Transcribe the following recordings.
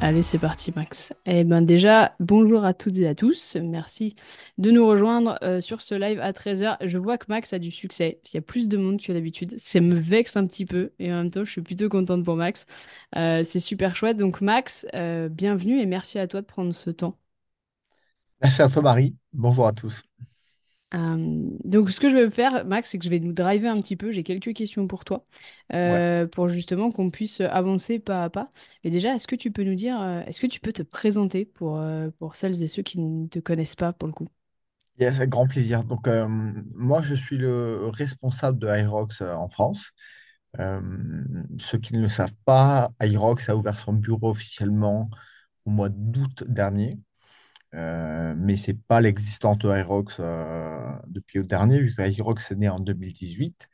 Allez, c'est parti, Max. Eh ben déjà, bonjour à toutes et à tous. Merci de nous rejoindre euh, sur ce live à 13h. Je vois que Max a du succès. Il y a plus de monde que d'habitude. Ça me vexe un petit peu et en même temps, je suis plutôt contente pour Max. Euh, c'est super chouette. Donc, Max, euh, bienvenue et merci à toi de prendre ce temps. Merci à toi, Marie. Bonjour à tous. Euh, donc, ce que je vais faire, Max, c'est que je vais nous driver un petit peu. J'ai quelques questions pour toi, Ouais. euh, pour justement qu'on puisse avancer pas à pas. Et déjà, est-ce que tu peux nous dire, euh, est-ce que tu peux te présenter pour, pour celles et ceux qui ne te connaissent pas pour le coup? Yes, avec grand plaisir. Donc, euh, moi, je suis le responsable de euh, en France. Euh, ceux qui ne le savent pas, Aerox a ouvert son bureau officiellement au mois d'août dernier. Euh, mais ce n'est pas l'existence de euh, depuis août dernier, vu que Aerox est né en 2018.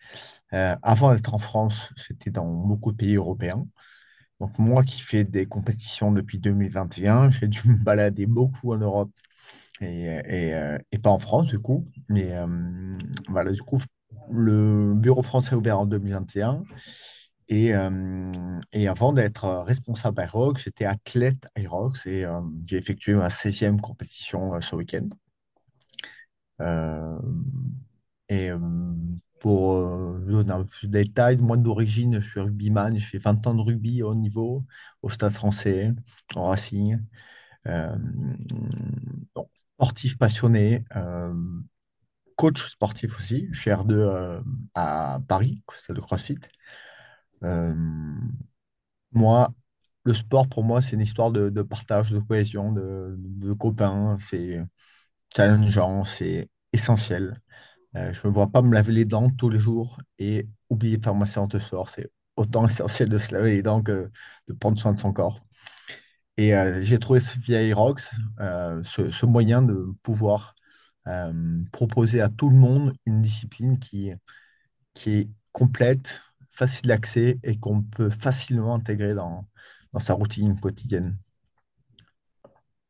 Euh, avant d'être en France, c'était dans beaucoup de pays européens. Donc, moi qui fais des compétitions depuis 2021, j'ai dû me balader beaucoup en Europe et, euh, pas en France du coup. Mais voilà, du coup, le bureau français a ouvert en 2021. Et, avant d'être responsable Aerox, j'étais athlète Aerox et j'ai effectué ma 16e compétition ce week-end. Et pour donner un peu plus de détails, moi d'origine, je suis rugbyman, j'ai fait 20 ans de rugby au niveau, au Stade français, au Racing. Sportif passionné, coach sportif aussi, chez R2 euh, à Paris, c'est le CrossFit. Euh, moi, le sport pour moi, c'est une histoire de, partage, de cohésion, de, copains. C'est challengeant, c'est essentiel. Euh, je ne vois pas me laver les dents tous les jours et oublier de faire ma séance de sport. C'est autant essentiel de se laver les dents que de prendre soin de son corps. Et euh, j'ai trouvé ce via Rocks, euh, ce, ce moyen de pouvoir proposer à tout le monde une discipline qui, qui est complète, facile d'accès et qu'on peut facilement intégrer dans, dans sa routine quotidienne.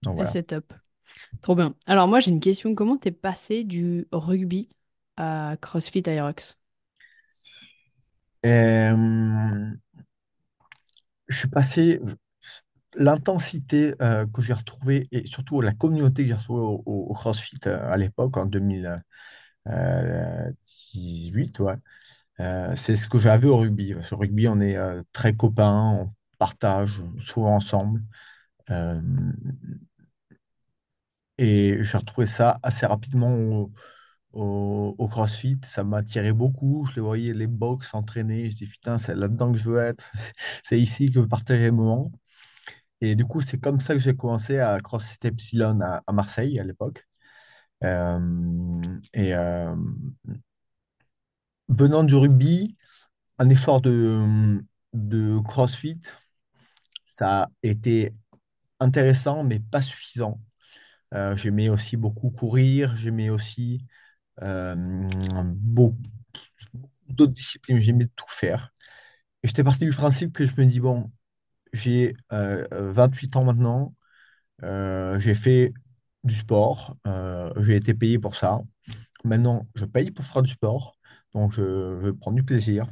Ah, voilà. c'est top. Trop bien. Alors moi, j'ai une question. Comment t'es passé du rugby à CrossFit Aerox? Euh, je suis passé, l'intensité euh, que j'ai retrouvée et surtout la communauté que j'ai retrouvée au, au- au CrossFit euh, à l'époque, en 2018, ouais, euh, c'est ce que j'avais au rugby. Qu'au rugby, on est euh, très copains, on partage souvent ensemble. Euh, et j'ai retrouvé ça assez rapidement au, au- au CrossFit. Ça m'a attiré beaucoup. Je les voyais, les box s'entraîner. Je dis, putain, c'est là-dedans que je veux être. C'est ici que je veux partager les moments. Et du coup, c'est comme ça que j'ai commencé à CrossFit Epsilon à, à Marseille à l'époque. Et venant du rugby, un effort de, de CrossFit, ça a été intéressant, mais pas suffisant. Euh, j'aimais aussi beaucoup courir, j'aimais aussi euh, beaucoup d'autres disciplines, j'aimais tout faire. Et j'étais parti du principe que je me dis, bon, j'ai euh, 28 ans maintenant, euh, j'ai fait du sport, j'ai été payé pour ça. Maintenant, je paye pour faire du sport, donc je veux prendre du plaisir.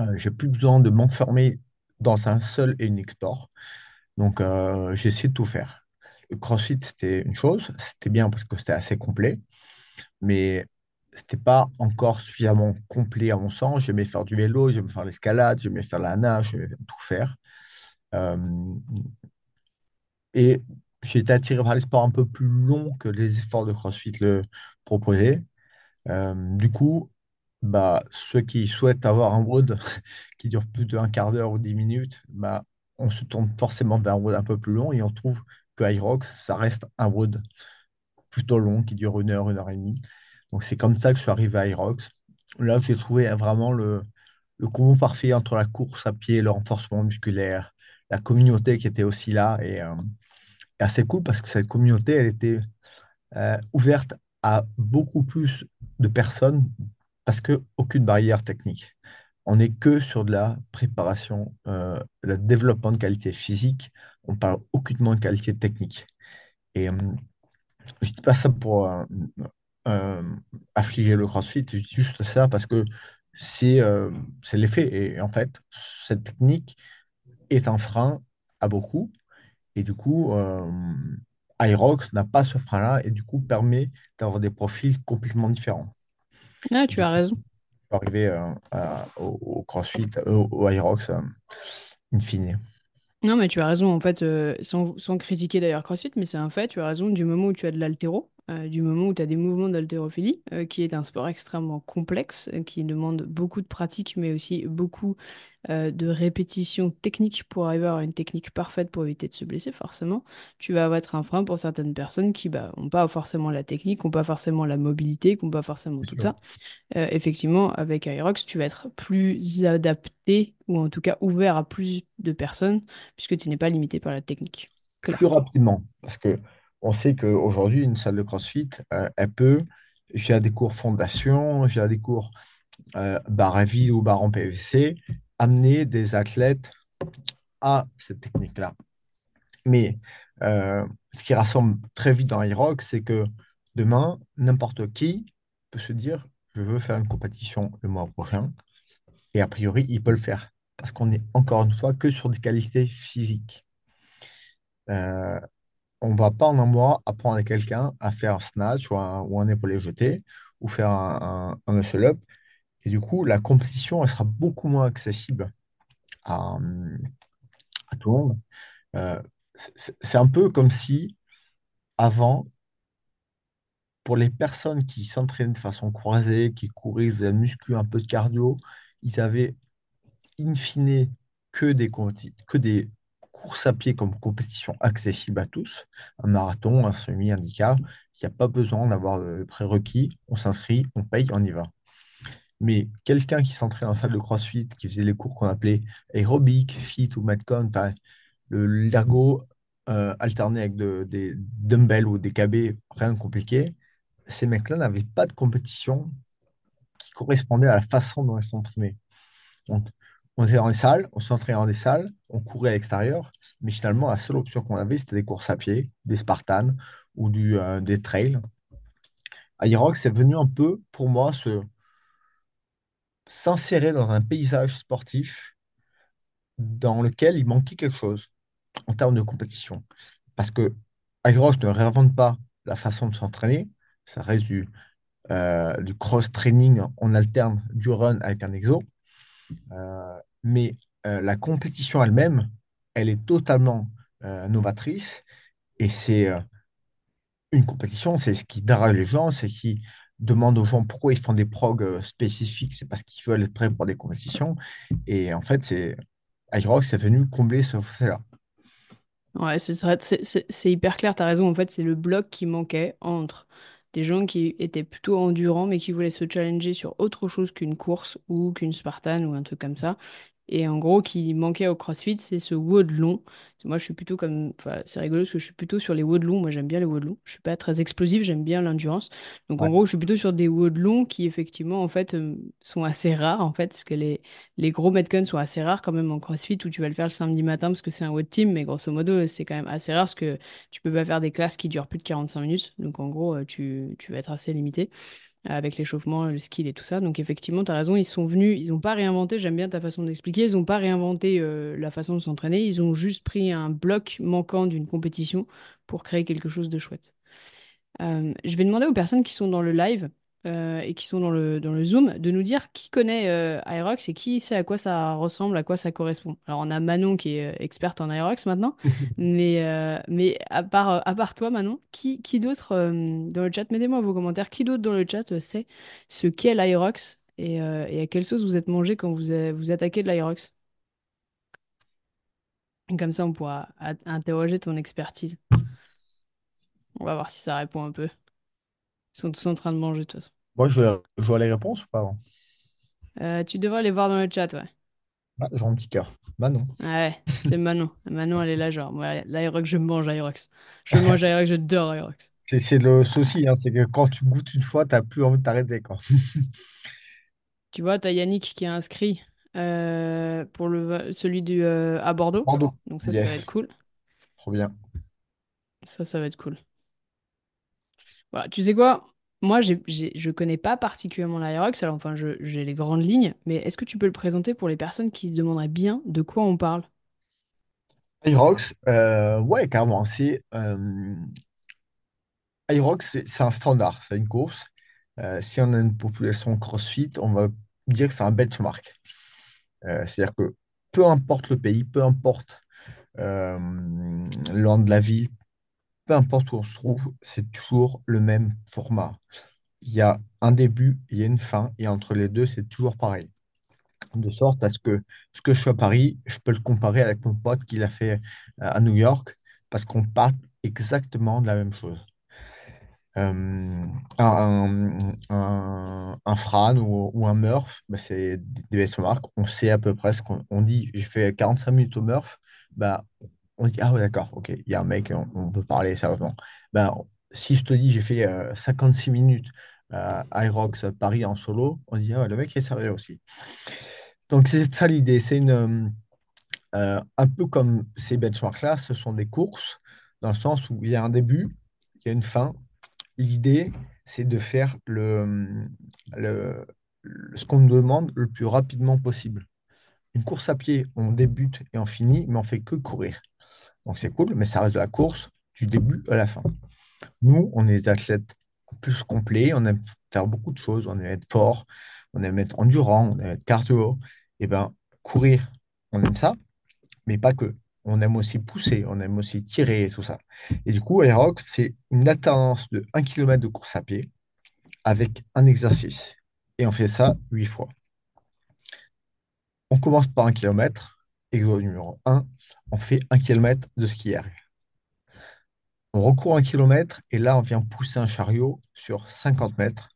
Euh, j'ai plus besoin de m'enfermer dans un seul et unique sport. Donc, euh, j'ai de tout faire. Le CrossFit, c'était une chose, c'était bien parce que c'était assez complet, mais c'était pas encore suffisamment complet à mon sens. J'aimais faire du vélo, j'aimais faire l'escalade, j'aimais faire la nage, j'aimais tout faire. Euh, et j'ai été attiré par les sports un peu plus longs que les efforts de CrossFit le proposaient. Euh, du coup, bah, ceux qui souhaitent avoir un WOD qui dure plus d'un quart d'heure ou dix minutes, bah, on se tourne forcément vers un WOD un peu plus long et on trouve que Hyrox, ça reste un WOD plutôt long qui dure une heure, une heure et demie. Donc c'est comme ça que je suis arrivé à Hyrox. Là, j'ai trouvé vraiment le, le combo parfait entre la course à pied, le renforcement musculaire, la communauté qui était aussi là et euh, assez cool parce que cette communauté, elle était euh, ouverte à beaucoup plus de personnes parce que aucune barrière technique. On n'est que sur de la préparation, euh, le développement de qualité physique. On parle aucunement de qualité technique. Et euh, je dis pas ça pour euh, affliger le CrossFit, je dis juste ça parce que c'est l'effet. Et en fait, cette technique est un frein à beaucoup. Et du coup, Aerox n'a pas ce frein-là et du coup permet d'avoir des profils complètement différents. Ah, tu as raison. je suis arrivé euh, à- au, au CrossFit, euh, au Aerox, euh, in fine. Non, mais tu as raison, en fait, euh, sans, sans critiquer d'ailleurs CrossFit, mais c'est un fait, tu as raison, du moment où tu as de l'haltéro, euh, du moment où tu as des mouvements d'haltérophilie, euh, qui est un sport extrêmement complexe, euh, qui demande beaucoup de pratique, mais aussi beaucoup de répétitions techniques pour arriver à avoir une technique parfaite pour éviter de se blesser, forcément, tu vas être un frein pour certaines personnes qui bah, n'ont pas forcément la technique, n'ont pas forcément la mobilité, qui n'ont pas forcément tout ça. Effectivement, avec Aerox, tu vas être plus adapté ou en tout cas ouvert à plus de personnes puisque tu n'es pas limité par la technique. Plus rapidement, parce que on sait qu'aujourd'hui, une salle de CrossFit, euh, elle peut, via des cours fondation, via des cours euh, barre à vide ou barre en PVC, amener des athlètes à cette technique-là. Mais euh, ce qui rassemble très vite dans Irock, c'est que demain, n'importe qui peut se dire, je veux faire une compétition le mois prochain, et a priori, il peut le faire, parce qu'on est encore une fois que sur des qualités physiques. Euh, on ne va pas en un mois apprendre à quelqu'un à faire un snatch ou un, ou un jeté ou faire un, un, un muscle-up. Et du coup, la compétition, elle sera beaucoup moins accessible à, à tout le monde. Euh, c'est un peu comme si, avant, pour les personnes qui s'entraînaient de façon croisée, qui couraient, faisaient muscu, un peu de cardio, ils avaient in fine que des, que des courses à pied comme compétition accessible à tous, un marathon, un semi-handicap, il n'y a pas besoin d'avoir de prérequis, on s'inscrit, on paye, on y va. Mais quelqu'un qui s'entraîne en salle de CrossFit, qui faisait les cours qu'on appelait aérobic, fit ou metcon, le l'ergo euh, alterné avec de- des dumbbells ou des KB, rien de compliqué, ces mecs-là n'avaient pas de compétition qui correspondait à la façon dont ils s'entraînaient. Donc, on était dans les salles, on s'entraînait dans des salles, on courait à l'extérieur, mais finalement, la seule option qu'on avait, c'était des courses à pied, des Spartans ou du, euh, des trails. Aerox, c'est venu un peu, pour moi, se, s'insérer dans un paysage sportif dans lequel il manquait quelque chose en termes de compétition. Parce que Aerox ne réinvente pas la façon de s'entraîner, ça reste du, euh, du cross-training, on alterne du run avec un exo. Euh, mais euh, la compétition elle-même, elle est totalement euh, novatrice et c'est une compétition, c'est ce qui dérange les gens, c'est ce qui demande aux gens pourquoi ils font des progs spécifiques, c'est parce qu'ils veulent être prêts pour des compétitions. Et en fait, c'est Irox est venu combler ce fossé-là. Ouais, c'est c'est c'est- c'est hyper clair, t'as raison. En fait, c'est le bloc qui manquait entre des gens qui étaient plutôt endurants mais qui voulaient se challenger sur autre chose qu'une course ou qu'une Spartan ou un truc comme ça. Et en gros, qui manquait au CrossFit, c'est ce WOD long. Moi, je suis plutôt comme. Enfin, c'est rigolo parce que je suis plutôt sur les WOD longs. Moi, j'aime bien les WOD longs. Je suis pas très explosif, j'aime bien l'endurance. Donc, en gros, je suis plutôt sur des WOD longs qui, effectivement, en fait, euh, sont assez rares, en fait, parce que les, les gros Metcon sont assez rares quand même en CrossFit où tu vas le faire le samedi matin parce que c'est un WOD team. Mais grosso modo, c'est quand même assez rare parce que tu peux pas faire des classes qui durent plus de 45 minutes. Donc, en gros, tu, tu vas être assez limité avec l'échauffement, le skill et tout ça. Donc effectivement, tu as raison, ils sont venus, ils n'ont pas réinventé, j'aime bien ta façon d'expliquer, ils n'ont pas réinventé euh, la façon de s'entraîner, ils ont juste pris un bloc manquant d'une compétition pour créer quelque chose de chouette. Euh, je vais demander aux personnes qui sont dans le live euh, et qui sont dans le, dans le Zoom de nous dire qui connaît euh, Aerox et qui sait à quoi ça ressemble, à quoi ça correspond. Alors, on a Manon qui est euh, experte en Aerox maintenant, mais, euh, mais à part, à part toi, Manon, qui, qui d'autre dans le chat, mettez-moi vos commentaires, qui d'autre dans le chat sait ce qu'est l'Aerox et, et à quelle sauce vous êtes mangé quand vous, vous attaquez de l'Aerox? Comme ça, on pourra interroger ton expertise. On va voir si ça répond un peu. Ils sont tous en train de manger de toute façon. Moi, je, je vois les réponses ou pas? Euh, tu devrais les voir dans le chat, ouais. Ah, j'ai un petit cœur. Bah non. Ah Ouais, c'est Manon. Manon, elle est là, genre, ouais, l'Aerox, je mange Aerox. Je mange Aerox, je dors Aerox. C'est c'est le souci, hein, c'est que quand tu goûtes une fois, tu n'as plus envie de t'arrêter, quoi. Tu vois, t'as Yannick qui est inscrit euh, pour le, celui du, euh, à Bordeaux. Bordeaux. Donc ça, ça va être cool. trop bien. Ça, ça va être cool. Voilà, tu sais quoi? Moi, j'ai- je connais pas particulièrement l'Aerox, alors enfin, j'ai les grandes lignes, mais est-ce que tu peux le présenter pour les personnes qui se demanderaient bien de quoi on parle? Irox, euh, ouais, carrément. C'est, euh, c'est un standard, c'est une course. Euh, si on a une population CrossFit, on va dire que c'est un benchmark. Euh, c'est-à-dire que peu importe le pays, peu importe l'an de la ville, peu importe où on se trouve, c'est toujours le même format. Il y a un début, il y a une fin, et entre les deux, c'est toujours pareil. De sorte à ce que ce que je fais à Paris, je peux le comparer avec mon pote qui l'a fait euh, à New York, parce qu'on parle exactement de la même chose. Un, un, un Fran ou, un Murph, bah, c'est des benchmarks. On sait à peu près ce qu'on on dit. J'ai fait 45 minutes au Murph. Bah, on se dit, ah ouais, d'accord, ok, il y a un mec, on, peut parler sérieusement. Bah, si je te dis, j'ai fait euh, 56 minutes euh, Irox Paris en solo, on se dit, ah ouais, le mec est sérieux aussi. Donc, c'est ça l'idée. C'est une, euh, euh, un peu comme ces benchmarks-là, ce sont des courses, dans le sens où il y a un début, il y a une fin, L'idée, c'est de faire le, le- ce qu'on nous demande le plus rapidement possible. Une course à pied, on débute et on finit, mais on fait que courir. Donc c'est cool, mais ça reste de la course du début à la fin. Nous, on est des athlètes plus complets, on aime faire beaucoup de choses, on aime être fort, on aime être endurant, on aime être cardio. Et ben courir, on aime ça, mais pas que. On aime aussi pousser, on aime aussi tirer et tout ça. Et du coup, Aerox, c'est une alternance de un kilomètre de course à pied avec un exercice. Et on fait ça huit fois. On commence par un kilomètre, exo numéro un. On fait un kilomètre de ski erg. On recourt un kilomètre et là, on vient pousser un chariot sur 50 mètres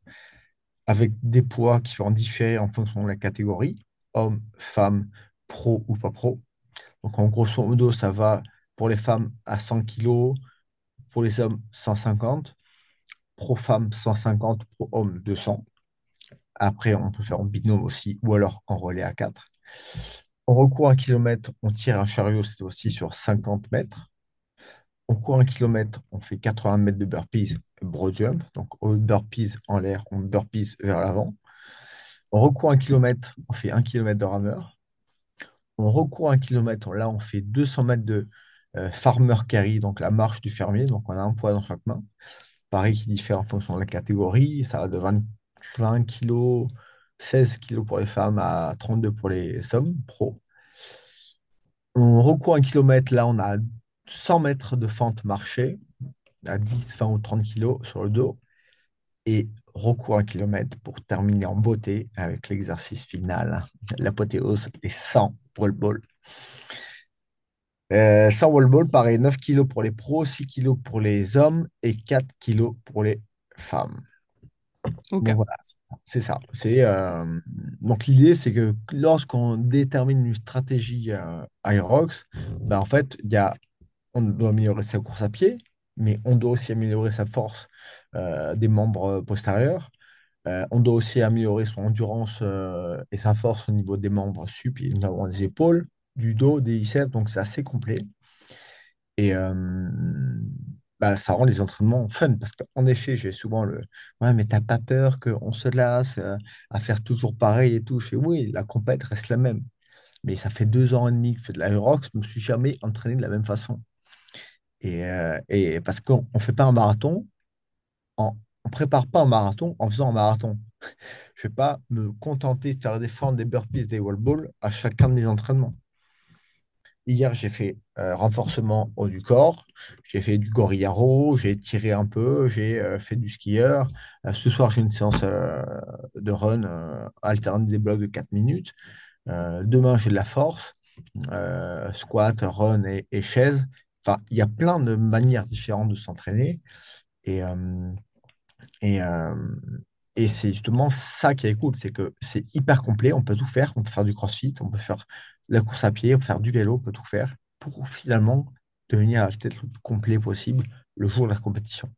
avec des poids qui vont différer en fonction de la catégorie, homme, femme, pro ou pas pro. Donc, en grosso modo, ça va pour les femmes à 100 kg, pour les hommes 150, pro femme 150, pro homme 200. Après, on peut faire en binôme aussi, ou alors en relais à 4. On recourt un kilomètre, on tire un chariot, c'est aussi sur 50 mètres. On court un kilomètre, on fait 80 mètres de burpees, broad jump. Donc, au burpees en l'air, on burpees vers l'avant. On recourt un kilomètre, on fait un kilomètre de rameur. On recourt un kilomètre, là, on fait 200 mètres de euh, farmer carry, donc la marche du fermier. Donc, on a un poids dans chaque main. Pareil, qui diffère en fonction de la catégorie. Ça va de 20, 20 kg, 16 kg pour les femmes à 32 pour les hommes pro. On recourt un kilomètre, là, on a 100 mètres de fente marchée à 10, 20 ou 30 kg sur le dos. Et recours un kilomètre pour terminer en beauté avec l'exercice final, l'apothéose, les 100 wall ball. Euh, 100 wall ball, pareil, 9 kg pour les pros, 6 kg pour les hommes et 4 kg pour les femmes. Donc voilà, c'est ça. Euh, donc l'idée, c'est que lorsqu'on détermine une stratégie euh, Aerox, ben en fait, y a, on doit améliorer sa course à pied, mais on doit aussi améliorer sa force euh, des membres postérieurs. Euh, on doit aussi améliorer son endurance et sa force au niveau des membres sup, notamment des épaules, du dos, des biceps, donc c'est assez complet. Et bah, ça rend les entraînements fun parce qu'en effet, j'ai souvent le Ouais, mais t'as pas peur qu'on se lasse euh, à faire toujours pareil et tout. Je fais Oui, la compète reste la même. Mais ça fait deux ans et demi que je fais de l'aérox, je me suis jamais entraîné de la même façon. Et, euh, et parce qu'on ne fait pas un marathon, on ne prépare pas un marathon en faisant un marathon. Je ne vais pas me contenter de faire des fentes, des burpees, des wall balls à chacun de mes entraînements. Hier, j'ai fait euh, renforcement haut du corps, j'ai fait du gorilla row, j'ai tiré un peu, j'ai euh, fait du skieur. Euh, ce soir, j'ai une séance de run alternée des blocs de 4 minutes. Demain, j'ai de la force, squat, run et, et chaise. Enfin, il y a plein de manières différentes de s'entraîner. Et, et, et c'est justement ça qui est cool, c'est que c'est hyper complet, on peut tout faire, on peut faire du crossfit, on peut faire la course à pied, on peut faire du vélo, on peut tout faire pour finalement devenir peut-être le plus complet possible le jour de la compétition.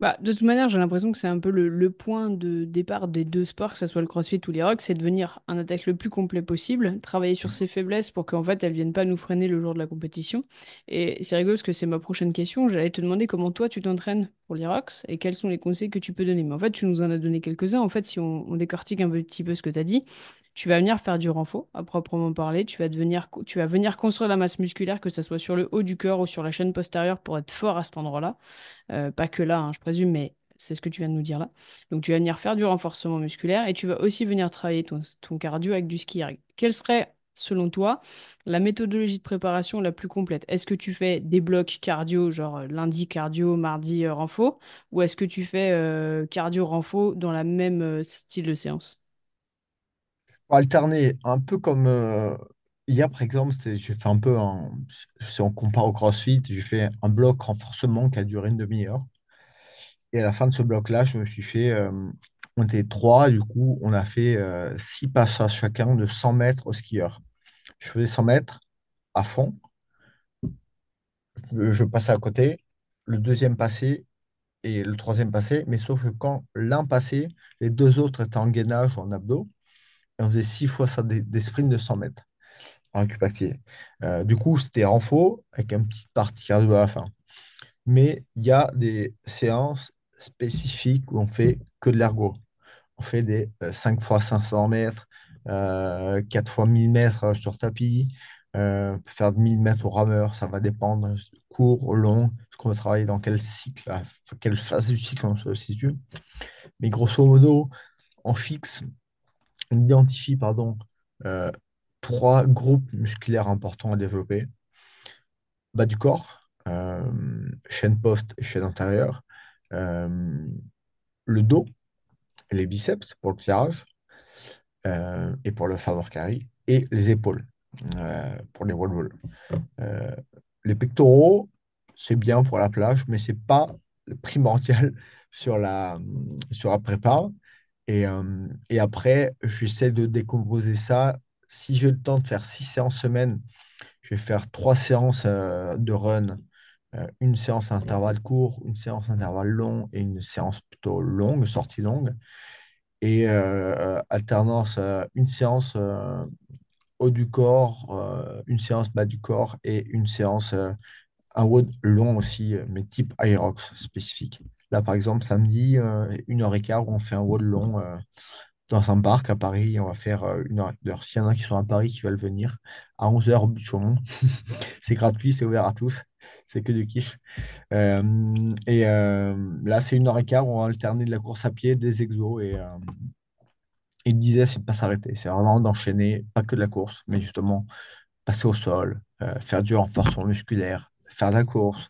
Bah, de toute manière, j'ai l'impression que c'est un peu le, le point de départ des deux sports, que ce soit le CrossFit ou les rocks, c'est devenir un athlète le plus complet possible, travailler sur ses faiblesses pour qu'en fait elles viennent pas nous freiner le jour de la compétition. Et c'est rigolo parce que c'est ma prochaine question. J'allais te demander comment toi tu t'entraînes pour les rocks et quels sont les conseils que tu peux donner. Mais en fait, tu nous en as donné quelques-uns. En fait, si on, on décortique un petit peu ce que tu as dit, tu vas venir faire du renfort à proprement parler. Tu vas venir construire la masse musculaire, que ce soit sur le haut du corps ou sur la chaîne postérieure pour être fort à cet endroit-là. Euh, pas que là, hein, je présume, mais c'est ce que tu viens de nous dire là. Donc tu vas venir faire du renforcement musculaire et tu vas aussi venir travailler ton, cardio avec du ski. Quelle serait, selon toi, la méthodologie de préparation la plus complète? Est-ce que tu fais des blocs cardio, genre euh, lundi cardio, mardi euh, renfo, ou est-ce que tu fais euh, cardio renfo dans la même style de séance? Alterner, un peu comme euh, hier, par exemple, c'est- j'ai fait un peu, si on compare au CrossFit, j'ai fait un bloc renforcement qui a duré une demi-heure. Et à la fin de ce bloc-là, je me suis fait, euh, on était trois, du coup, on a fait euh, six passages chacun de 100 mètres au skieur. Je faisais 100 mètres à fond, je je passais à côté, le deuxième passé et le troisième passé, mais sauf que quand l'un passait, les deux autres étaient en gainage ou en abdos, on faisait six fois ça, des, sprints de 100 mètres en récupératif. Euh, du coup, c'était en faux avec une petite partie cardio à la fin. Mais il y a des séances spécifiques où on fait que de l'ergo. On fait des euh, 5 fois 500 mètres, euh, 4 fois 1000 mètres euh, sur tapis, euh, faire de 1000 mètres au rameur, ça va dépendre court, long, ce qu'on va travailler dans quel cycle, quelle phase du cycle on se situe. Mais grosso modo, on fixe, on identifie, pardon, euh, trois groupes musculaires importants à développer. Bas du corps, euh, chaîne poste et chaîne antérieure, euh, le dos, les biceps pour le tirage euh, et pour le favor carry, et les épaules euh, pour les wall les pectoraux, c'est bien pour la plage, mais c'est pas primordial sur la, sur la prépa. Et, euh, et après, j'essaie de décomposer ça. Si j'ai le temps de faire six séances semaine, je vais faire trois séances euh, de run, euh, une séance à intervalle court, une séance à intervalle long et une séance plutôt longue, sortie longue. Et alternance, une séance haut du corps, une séance bas du corps et une séance, un WOD long aussi, mais type Aerox spécifique. Là, par exemple, samedi, euh, une heure et quart, on fait un WOD long euh, dans un parc à Paris. On va faire euh, une heure et quart. S'il y en a qui sont à Paris qui veulent venir, à 11 heures au but Chaumont. C'est gratuit, c'est ouvert à tous. C'est que du kiff. Et là, c'est une heure et quart on va alterner de la course à pied, des exos et, euh, il disait, c'est de pas s'arrêter. C'est vraiment d'enchaîner, pas que de la course, mais justement passer au sol, faire du renforcement musculaire, faire de la course.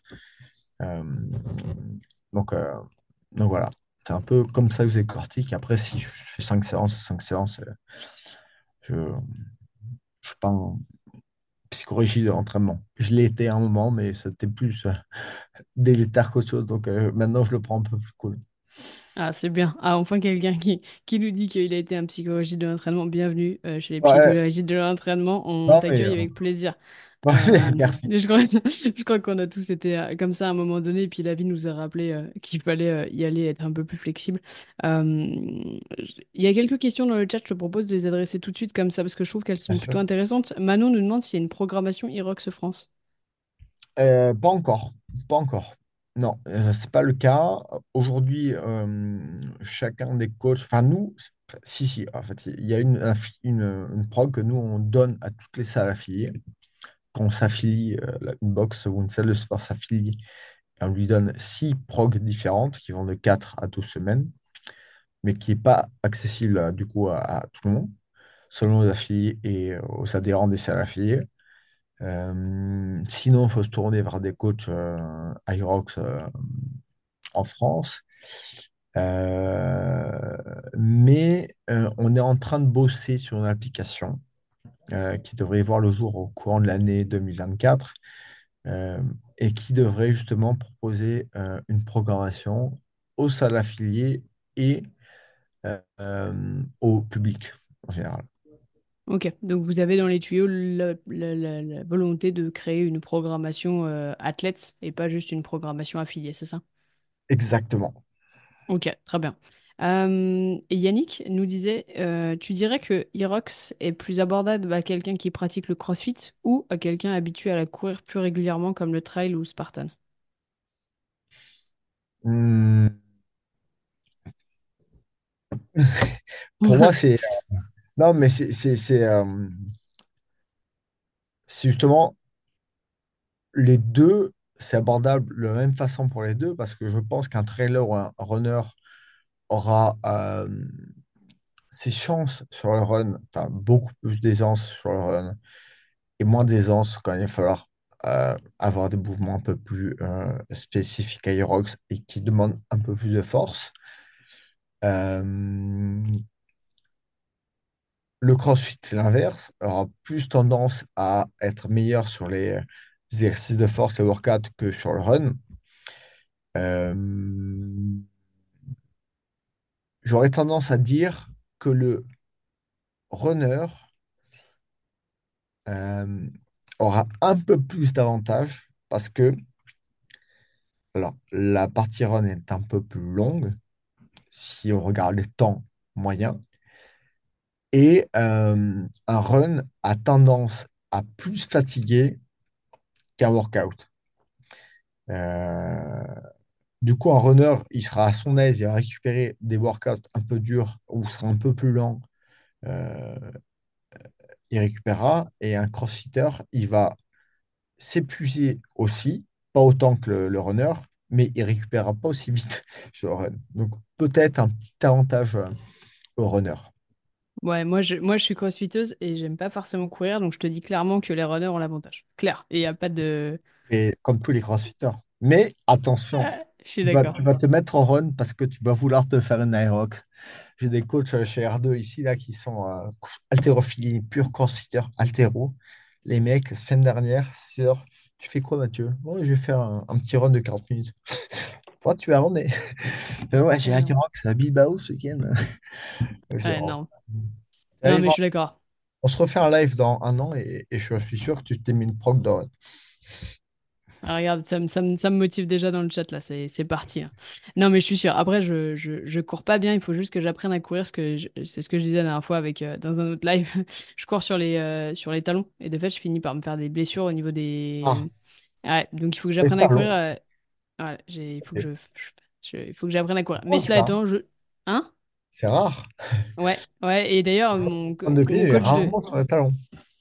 Donc, euh, donc voilà. C'est un peu comme ça que je décortique. Après, si je fais 5 séances, 5 séances, euh, je ne suis pas en psychorigide d'entraînement. Je l'ai été à un moment, mais c'était plus euh, délétère qu'autre chose. Donc euh, maintenant, je le prends un peu plus cool. Ah, c'est bien. Ah, enfin quelqu'un qui, qui nous dit qu'il a été un psychologue de l'entraînement. Bienvenue euh, chez les Ouais, psychologistes de l'entraînement. On mais t'accueille avec plaisir. merci. je crois, je crois qu'on a tous été euh, comme ça à un moment donné, et puis la vie nous a rappelé euh, qu'il fallait euh, y aller, être un peu plus flexible. Euh, Il y a quelques questions dans le chat, je te propose de les adresser tout de suite comme ça, parce que je trouve qu'elles Bien sont sûr. plutôt intéressantes. Manon nous demande s'il y a une programmation Irox France. Euh, pas encore, pas encore. Non, euh, c'est pas le cas. Aujourd'hui, euh, chacun des coachs, enfin nous, si, si, en fait, il y a une, une, une prog que nous, on donne à toutes les salles affiliées. Quand on s'affilie, euh, une box ou une salle de sport s'affilie, on lui donne six progs différentes qui vont de 4 à 12 semaines, mais qui n'est pas accessible euh, du coup à, tout le monde, selon les affiliés et euh, aux adhérents des salles affiliées. Euh, sinon, il faut se tourner vers des coachs euh, Irox euh, en France. Euh, mais euh, on est en train de bosser sur une application euh, qui devrait voir le jour au courant de l'année 2024 euh, et qui devrait justement proposer euh, une programmation aux salles affiliées et euh, au public en général. Ok, donc vous avez dans les tuyaux la, la- la- la volonté de créer une programmation athlète et pas juste une programmation affiliée, c'est ça? Exactement. Ok, très bien. Euh, et Yannick nous disait, euh, tu dirais que Irox est plus abordable à quelqu'un qui pratique le CrossFit ou à quelqu'un habitué à la courir plus régulièrement comme le trail ou Spartan? Hmm, Pour moi, c'est... Non, mais c'est euh, c'est justement les deux, c'est abordable de la même façon pour les deux parce que je pense qu'un trailer ou un runner aura euh, ses chances sur le run, enfin beaucoup plus d'aisance sur le run et moins d'aisance quand il va falloir euh, avoir des mouvements un peu plus euh, spécifiques à Aerox et qui demandent un peu plus de force. Le CrossFit, c'est l'inverse, aura plus tendance à être meilleur sur les exercices de force, les workouts, que sur le run. J'aurais tendance à dire que le runner euh, aura un peu plus d'avantages parce que alors, la partie run est un peu plus longue si on regarde les temps moyens. Et euh, un run a tendance à plus fatiguer qu'un workout. Euh, du coup, un runner, il sera à son aise, il va récupérer des workouts un peu durs ou sera un peu plus lent, euh, il récupérera. Et un crossfitter, il va s'épuiser aussi, pas autant que le, le runner, mais il récupérera pas aussi vite sur le run. Donc peut-être un petit avantage euh, au runner. Ouais, moi je, moi je suis crossfiteuse et j'aime pas forcément courir, donc je te dis clairement que les runners ont l'avantage. Clair. Et il n'y a pas de... Et comme tous les crossfitters. Mais attention, je suis tu vas, d'accord. tu vas te mettre en run parce que tu vas vouloir te faire une Aerox. J'ai des coachs euh, chez R2 ici là, qui sont euh, haltérophilie, pur crossfitter, haltéro. Les mecs, la semaine dernière, sur tu fais quoi Mathieu? Bon, je vais faire un, un petit run de 40 minutes. Toi, tu vas runner. Euh, ouais, j'ai un Ah, Aerox à Bilbao ce week-end. Ouais, non. Non, mais je suis d'accord. on se refait un live dans un an et, et je suis sûr que tu t'es mis une proc de run. Ah, regarde, ça me, ça me, ça me motive déjà dans le chat là, c'est c'est parti. hein. Non, mais je suis sûr. Après, je, je, je cours pas bien, il faut juste que j'apprenne à courir. Ce que je- c'est ce que je disais la dernière fois avec, euh, dans un autre live. Je cours sur les, euh, sur les talons et de fait, je finis par me faire des blessures au niveau Ah, des. Ouais, donc il faut que j'apprenne à courir. euh, voilà, il faut que je, je- il faut que j'apprenne à courir. Mais cela étant, je. Hein? C'est rare. Ouais, ouais. Et d'ailleurs, mon, mon est coach de. rarement sur les talons.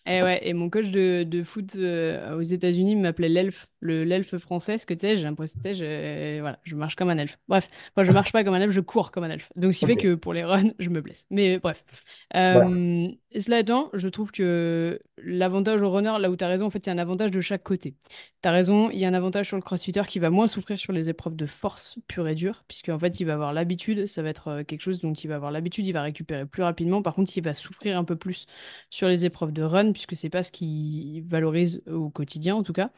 Et ouais, et mon coach de, de foot euh, aux États-Unis m'appelait l'elfe, le l'elfe français, ce que tu sais, j'ai l'impression que je, voilà, je marche comme un elfe. Bref, moi je marche pas comme un elfe, je cours comme un elfe. Donc ce qui fait que pour les runs, je me blesse. Mais bref. Voilà. Euh, cela étant, je trouve que l'avantage au runner, là où tu as raison, en fait, il y a un avantage de chaque côté. Tu as raison, il y a un avantage sur le crossfitter qui va moins souffrir sur les épreuves de force pure et dure, puisque en fait, il va avoir l'habitude, ça va être euh, quelque chose dont il va avoir l'habitude, il va récupérer plus rapidement. Par contre, il va souffrir un peu plus sur les épreuves de run, puisque c'est pas ce qu'il valorise au quotidien en tout cas.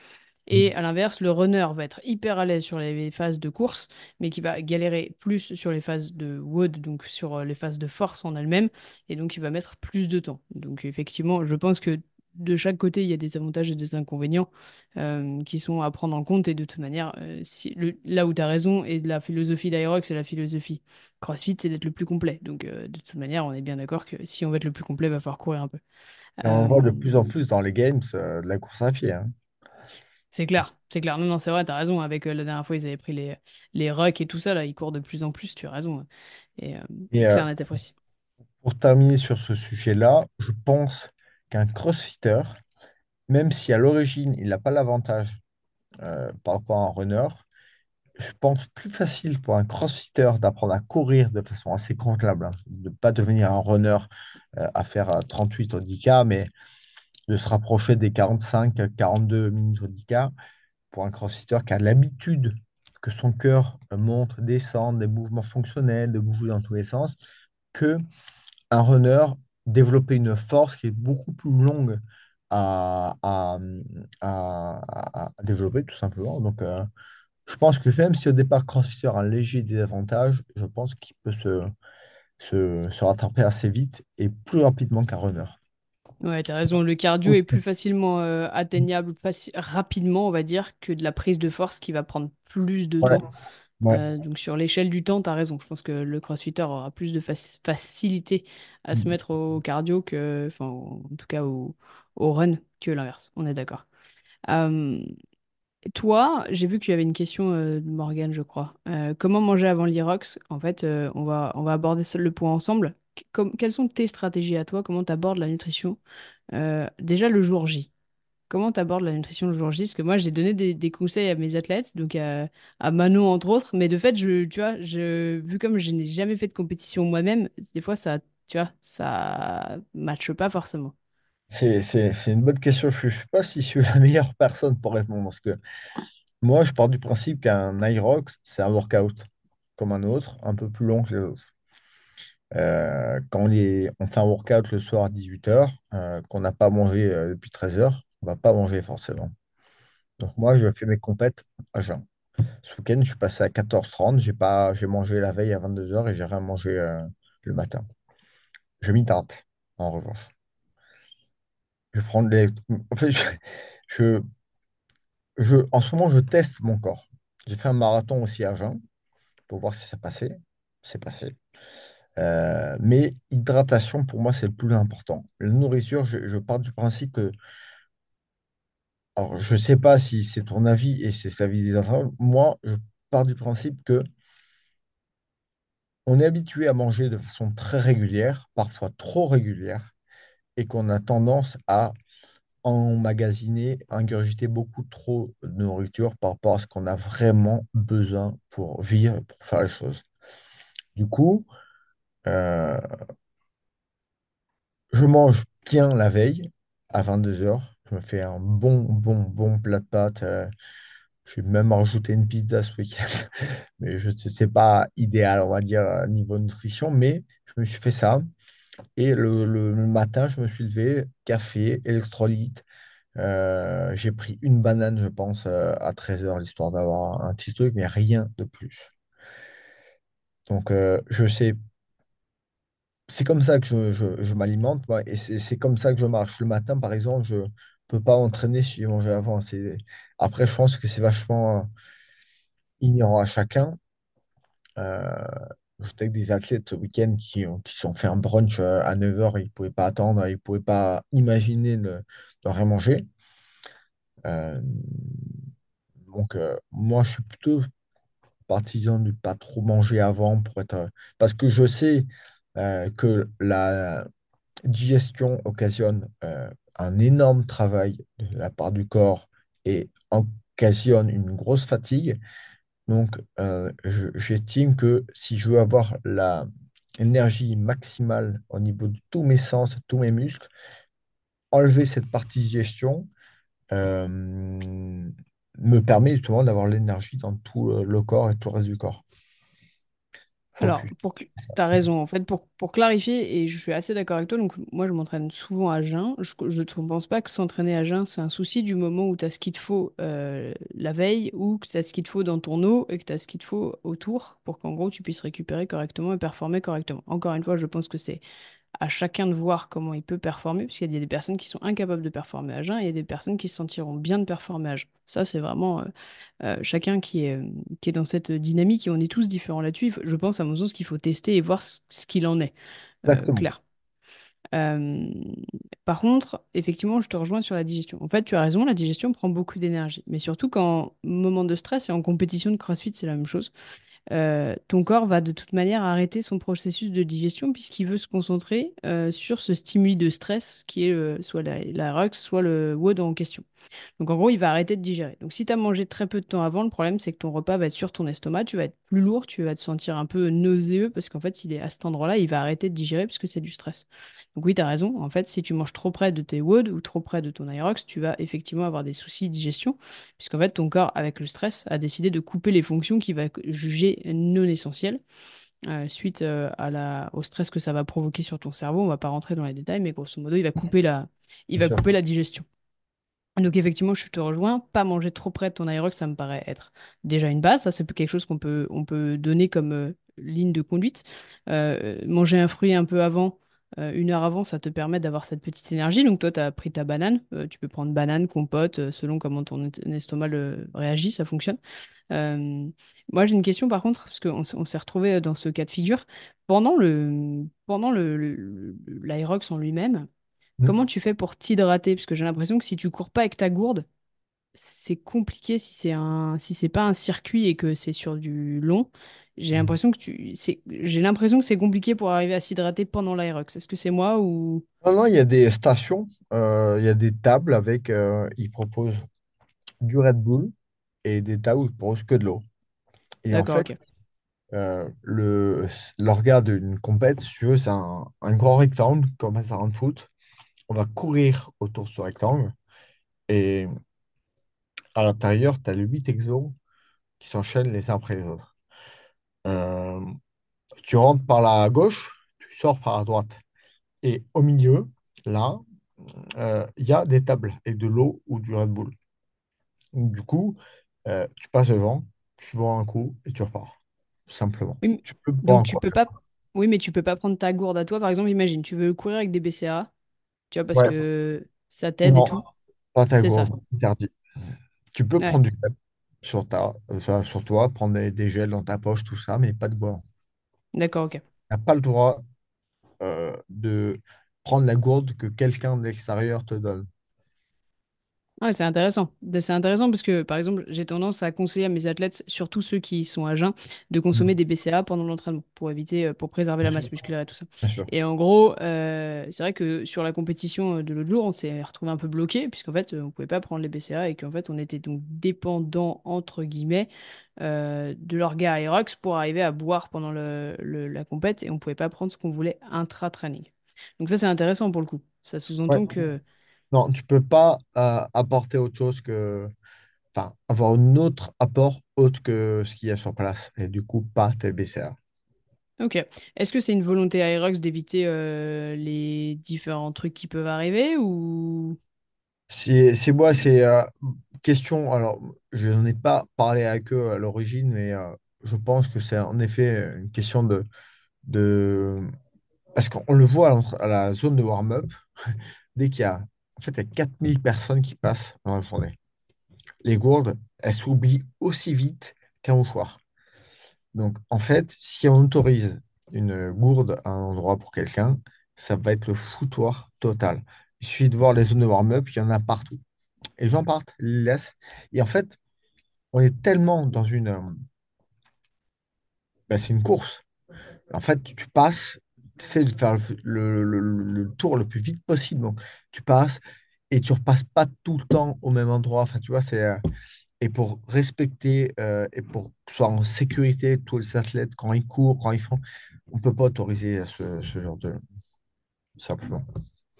Et à l'inverse, le runner va être hyper à l'aise sur les phases de course, mais qui va galérer plus sur les phases de wood, donc sur euh, les phases de force en elles-mêmes, et donc il va mettre plus de temps. Donc effectivement, je pense que de chaque côté, il y a des avantages et des inconvénients euh, qui sont à prendre en compte, et de toute manière, euh, si, le- là où tu as raison, et la philosophie d'Aerox et la philosophie CrossFit, c'est d'être le plus complet. Donc euh, de toute manière, on est bien d'accord que si on veut être le plus complet, il va falloir courir un peu. On voit de plus en plus dans les games de la course à pied. hein. C'est clair, c'est clair. Non, non, c'est vrai, t'as raison. Avec euh, la dernière fois, ils avaient pris les, les rucks et tout ça, là, ils courent de plus en plus, tu as raison. Et euh, Et euh, clair, net et précis. pour terminer sur ce sujet-là, je pense qu'un crossfitter, même si à l'origine il n'a pas l'avantage euh, par rapport à un runner, je pense plus facile pour un crossfitter d'apprendre à courir de façon assez convenable, hein, de ne pas devenir un runner euh, à faire euh, 38 au 10K, mais de se rapprocher des 45-42 minutes au 10K pour un crossfitter qui a l'habitude que son cœur monte, descende, des mouvements fonctionnels, de bouger dans tous les sens, que un runner développer une force qui est beaucoup plus longue à, à, à- développer, tout simplement. Donc, euh, je pense que même si au départ CrossFitter a un léger désavantage, je pense qu'il peut se rattraper assez vite et plus rapidement qu'un runner. Ouais, t'as raison. Le cardio est plus facilement euh, atteignable faci- rapidement, on va dire, que de la prise de force qui va prendre plus de Ouais. temps. Ouais. Euh, donc sur l'échelle du temps, tu as raison. Je pense que le crossfitter aura plus de faci- facilité à se mettre au cardio que, enfin, en tout cas au, au run que l'inverse. On est d'accord. Euh, toi, j'ai vu que tu avais une question euh, de Morgane, je crois. Euh, comment manger avant l'Irox? En fait, on va, on va aborder le point ensemble. Comme- quelles sont tes stratégies à toi? Comment tu abordes la nutrition? Euh, déjà le jour J. Comment tu abordes la nutrition le jour J? Parce que moi, j'ai donné des, conseils à mes athlètes, donc à, Manon entre autres, mais de fait, je, tu vois, vu comme je n'ai jamais fait de compétition moi-même, des fois, ça, tu vois, ça matche pas forcément. C'est une bonne question. Je ne sais pas si je suis la meilleure personne pour répondre parce que moi, je pars du principe qu'un Irox, c'est un workout comme un autre, un peu plus long que les autres. Euh, quand on, fait un workout le soir à 18h, qu'on n'a pas mangé euh, depuis 13h, on ne va pas manger forcément. Donc moi, je fais mes compètes à jeun. Ce week-end, je suis passé à 14h30, j'ai pas, j'ai mangé la veille à 22h et j'ai rien mangé euh, le matin. Je m'y tente, en revanche. Je prends les... En fait, je- je- en ce moment, je teste mon corps. J'ai fait un marathon aussi à jeun pour voir si ça passait. C'est passé. Euh, mais hydratation, pour moi, c'est le plus important. La nourriture, je, pars du principe que, alors je ne sais pas si c'est ton avis et c'est l'avis des autres, moi, je pars du principe que on est habitué à manger de façon très régulière, parfois trop régulière, et qu'on a tendance à emmagasiner, ingurgiter beaucoup trop de nourriture par rapport à ce qu'on a vraiment besoin pour vivre, pour faire les choses. Du coup, euh, Je mange bien la veille à 22 heures. Je me fais un bon, bon, bon plat de pâtes. euh, je vais même rajouter une pizza ce week-end. Mais je sais, c'est pas idéal, on va dire, à niveau nutrition. Mais je me suis fait ça. Et le, matin, je me suis levé, café, électrolyte. Euh, j'ai pris une banane, je pense, euh, à 13 heures, l'histoire d'avoir un petit truc, mais rien de plus. Donc, euh, je sais c'est comme ça que je, je- je m'alimente, moi, et c'est comme ça que je marche. Le matin, par exemple, je peux pas entraîner si j'ai mangé avant. Après, je pense que c'est vachement euh, inhérent à chacun. Euh, j'étais avec des athlètes ce week-end qui qui se sont fait un brunch euh, à 9 heures, ils ne pouvaient pas attendre, ils ne pouvaient pas imaginer de, rien manger. Euh, donc, euh, moi, je suis plutôt partisan de ne pas trop manger avant pour être... parce que je sais euh, que la digestion occasionne euh, un énorme travail de la part du corps et occasionne une grosse fatigue. Donc, euh, je- j'estime que si je veux avoir la énergie maximale au niveau de tous mes sens, tous mes muscles, enlever cette partie digestion euh, me permet justement d'avoir l'énergie dans tout le corps et tout le reste du corps. Alors, pour tu as raison, en fait, pour, pour clarifier, et je suis assez d'accord avec toi, donc moi je m'entraîne souvent à jeun. Je ne pense pas que s'entraîner à jeun, c'est un souci du moment où tu as ce qu'il te faut euh, la veille, ou que tu as ce qu'il te faut dans ton eau, et que tu as ce qu'il te faut autour, pour qu'en gros tu puisses récupérer correctement et performer correctement. Encore une fois, je pense que c'est à chacun de voir comment il peut performer, parce qu'il y a des personnes qui sont incapables de performer à jeun, et il y a des personnes qui se sentiront bien de performer à jeun. Ça, c'est vraiment... euh, euh, chacun qui est, euh, qui est dans cette dynamique et on est tous différents là-dessus. Je pense à mon sens qu'il faut tester et voir ce, ce qu'il en est. Exactement. clair. Euh, par contre, effectivement, je te rejoins sur la digestion. En fait, tu as raison, la digestion prend beaucoup d'énergie. Mais surtout qu'en moment de stress et en compétition de CrossFit, c'est la même chose. Euh, ton corps va de toute manière arrêter son processus de digestion puisqu'il veut se concentrer euh, sur ce stimuli de stress qui est euh, soit la, la RUX, soit le WOD en question. Donc en gros, il va arrêter de digérer. Donc si tu as mangé très peu de temps avant, le problème c'est que ton repas va être sur ton estomac, tu vas être plus lourd, tu vas te sentir un peu nauséeux parce qu'en fait, il est à cet endroit-là, il va arrêter de digérer puisque c'est du stress. Donc oui, tu as raison. En fait, si tu manges trop près de tes WOD ou trop près de ton Irox, tu vas effectivement avoir des soucis de digestion puisqu'en fait, ton corps, avec le stress, a décidé de couper les fonctions qu'il va juger non essentielles. euh, suite euh, à la, au stress que ça va provoquer sur ton cerveau, on va pas rentrer dans les détails, mais grosso modo, il va couper la, il va sûr. couper la digestion. Donc effectivement, je te rejoins. Pas manger trop près de ton aérox, ça me paraît être déjà une base. Ça, c'est quelque chose qu'on peut, on peut donner comme euh, ligne de conduite. Euh, manger un fruit un peu avant, euh, une heure avant, ça te permet d'avoir cette petite énergie. Donc toi, tu as pris ta banane. tu peux prendre banane, compote, selon comment ton est- estomac réagit, ça fonctionne. Moi, j'ai une question par contre, parce qu'on s'est retrouvé dans ce cas de figure. Pendant le, pendant le, le- en lui-même, Mm. comment tu fais pour t'hydrater? Parce que j'ai l'impression que si tu cours pas avec ta gourde, c'est compliqué si c'est un si c'est pas un circuit et que c'est sur du long. J'ai l'impression que tu c'est j'ai l'impression que c'est compliqué pour arriver à s'hydrater pendant l'Aerox. Est-ce que c'est moi ou? Non, non, il y a des stations, euh, il y a des tables avec, euh, ils proposent du Red Bull et des tables où ils proposent que de l'eau. Et en D'accord, fait, ok. euh, le, l'orga d'une compète, si tu veux, c'est un, un grand rectangle, comme un terrain de foot. On va courir autour de ce rectangle et à l'intérieur, tu as les 8 exos qui s'enchaînent les uns après les autres. Euh, tu rentres par la gauche, tu sors par la droite. Et au milieu, là, euh, il y a des tables avec de l'eau ou du Red Bull. Du coup, euh, tu passes devant, tu bois un coup et tu repars. Simplement. Oui, mais- Tu peux donc tu peux pas Oui, mais tu peux pas prendre ta gourde à toi par exemple, imagine, tu veux courir avec des BCA, tu vois parce Ouais, que ça t'aide et tout. pas ta C'est ça. interdit. Tu peux Ouais. prendre du gel sur ta, enfin, sur toi, prendre des, des gels dans ta poche, tout ça, mais pas de gourde. D'accord, OK. Tu n'as pas le droit euh, de prendre la gourde que quelqu'un de l'extérieur te donne. Ouais, c'est intéressant. De- C'est intéressant parce que, par exemple, j'ai tendance à conseiller à mes athlètes, surtout ceux qui sont à jeun, de consommer Mhm. des BCA pendant l'entraînement pour éviter, euh, pour préserver la masse musculaire et tout ça. Et en gros, euh, c'est vrai que sur la compétition euh, de l'eau de lourd, on s'est retrouvé un peu bloqué puisqu'en fait, on pouvait pas prendre les BCA et qu'en fait, on était donc dépendant, entre guillemets, euh, de l'orga Aerox pour arriver à boire pendant le, le- la compète et on pouvait pas prendre ce qu'on voulait intra-training. Donc ça, c'est intéressant pour le coup. Ça Ouais. sous-entend que Non, tu peux pas euh, apporter autre chose que, enfin, avoir un autre apport autre que ce qu'il y a sur place. Et du coup, pas tes BCA. Ok. Est-ce que c'est une volonté Aerox d'éviter euh, les différents trucs qui peuvent arriver ou... C'est moi, c'est euh, question. Alors, je n'en ai pas parlé avec eux à l'origine, mais euh, je pense que c'est en effet une question de, de... Parce qu'on le voit à à la zone de warm-up, dès qu'il y a, en fait, il y a 4000 personnes qui passent dans la journée. Les gourdes, elles s'oublient aussi vite qu'un mouchoir. Donc, en fait, si on autorise une gourde à un endroit pour quelqu'un, ça va être le foutoir total. Il suffit de voir les zones de warm-up, il y en a partout. Et gens partent, les laissent. Et en fait, on est tellement dans une... euh, ben, c'est une course. En fait, tu passes, essaies de faire le, le- tour le plus vite possible. Donc, tu passes et tu repasses pas tout le temps au même endroit. Enfin, tu vois, c'est... euh, et pour respecter euh, et pour que soit en sécurité tous les athlètes quand ils courent, quand ils font, on ne peut pas autoriser ce, ce genre de... Simplement.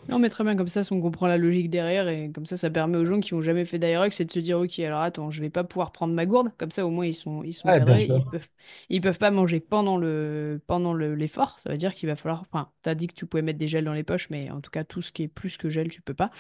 Non, mais très bien, comme ça, si on comprend la logique derrière, et comme ça, ça permet aux gens qui ont jamais fait d'Aerox, c'est de se dire, ok, alors attends, je vais pas pouvoir prendre ma gourde, comme ça, au moins, ils sont, ils sont cadrés, sûr. ils peuvent, ils peuvent pas manger pendant le, pendant le, l'effort, ça veut dire qu'il va falloir, enfin, t'as dit que tu pouvais mettre des gels dans les poches, mais en tout cas, tout ce qui est plus que gel, tu peux pas.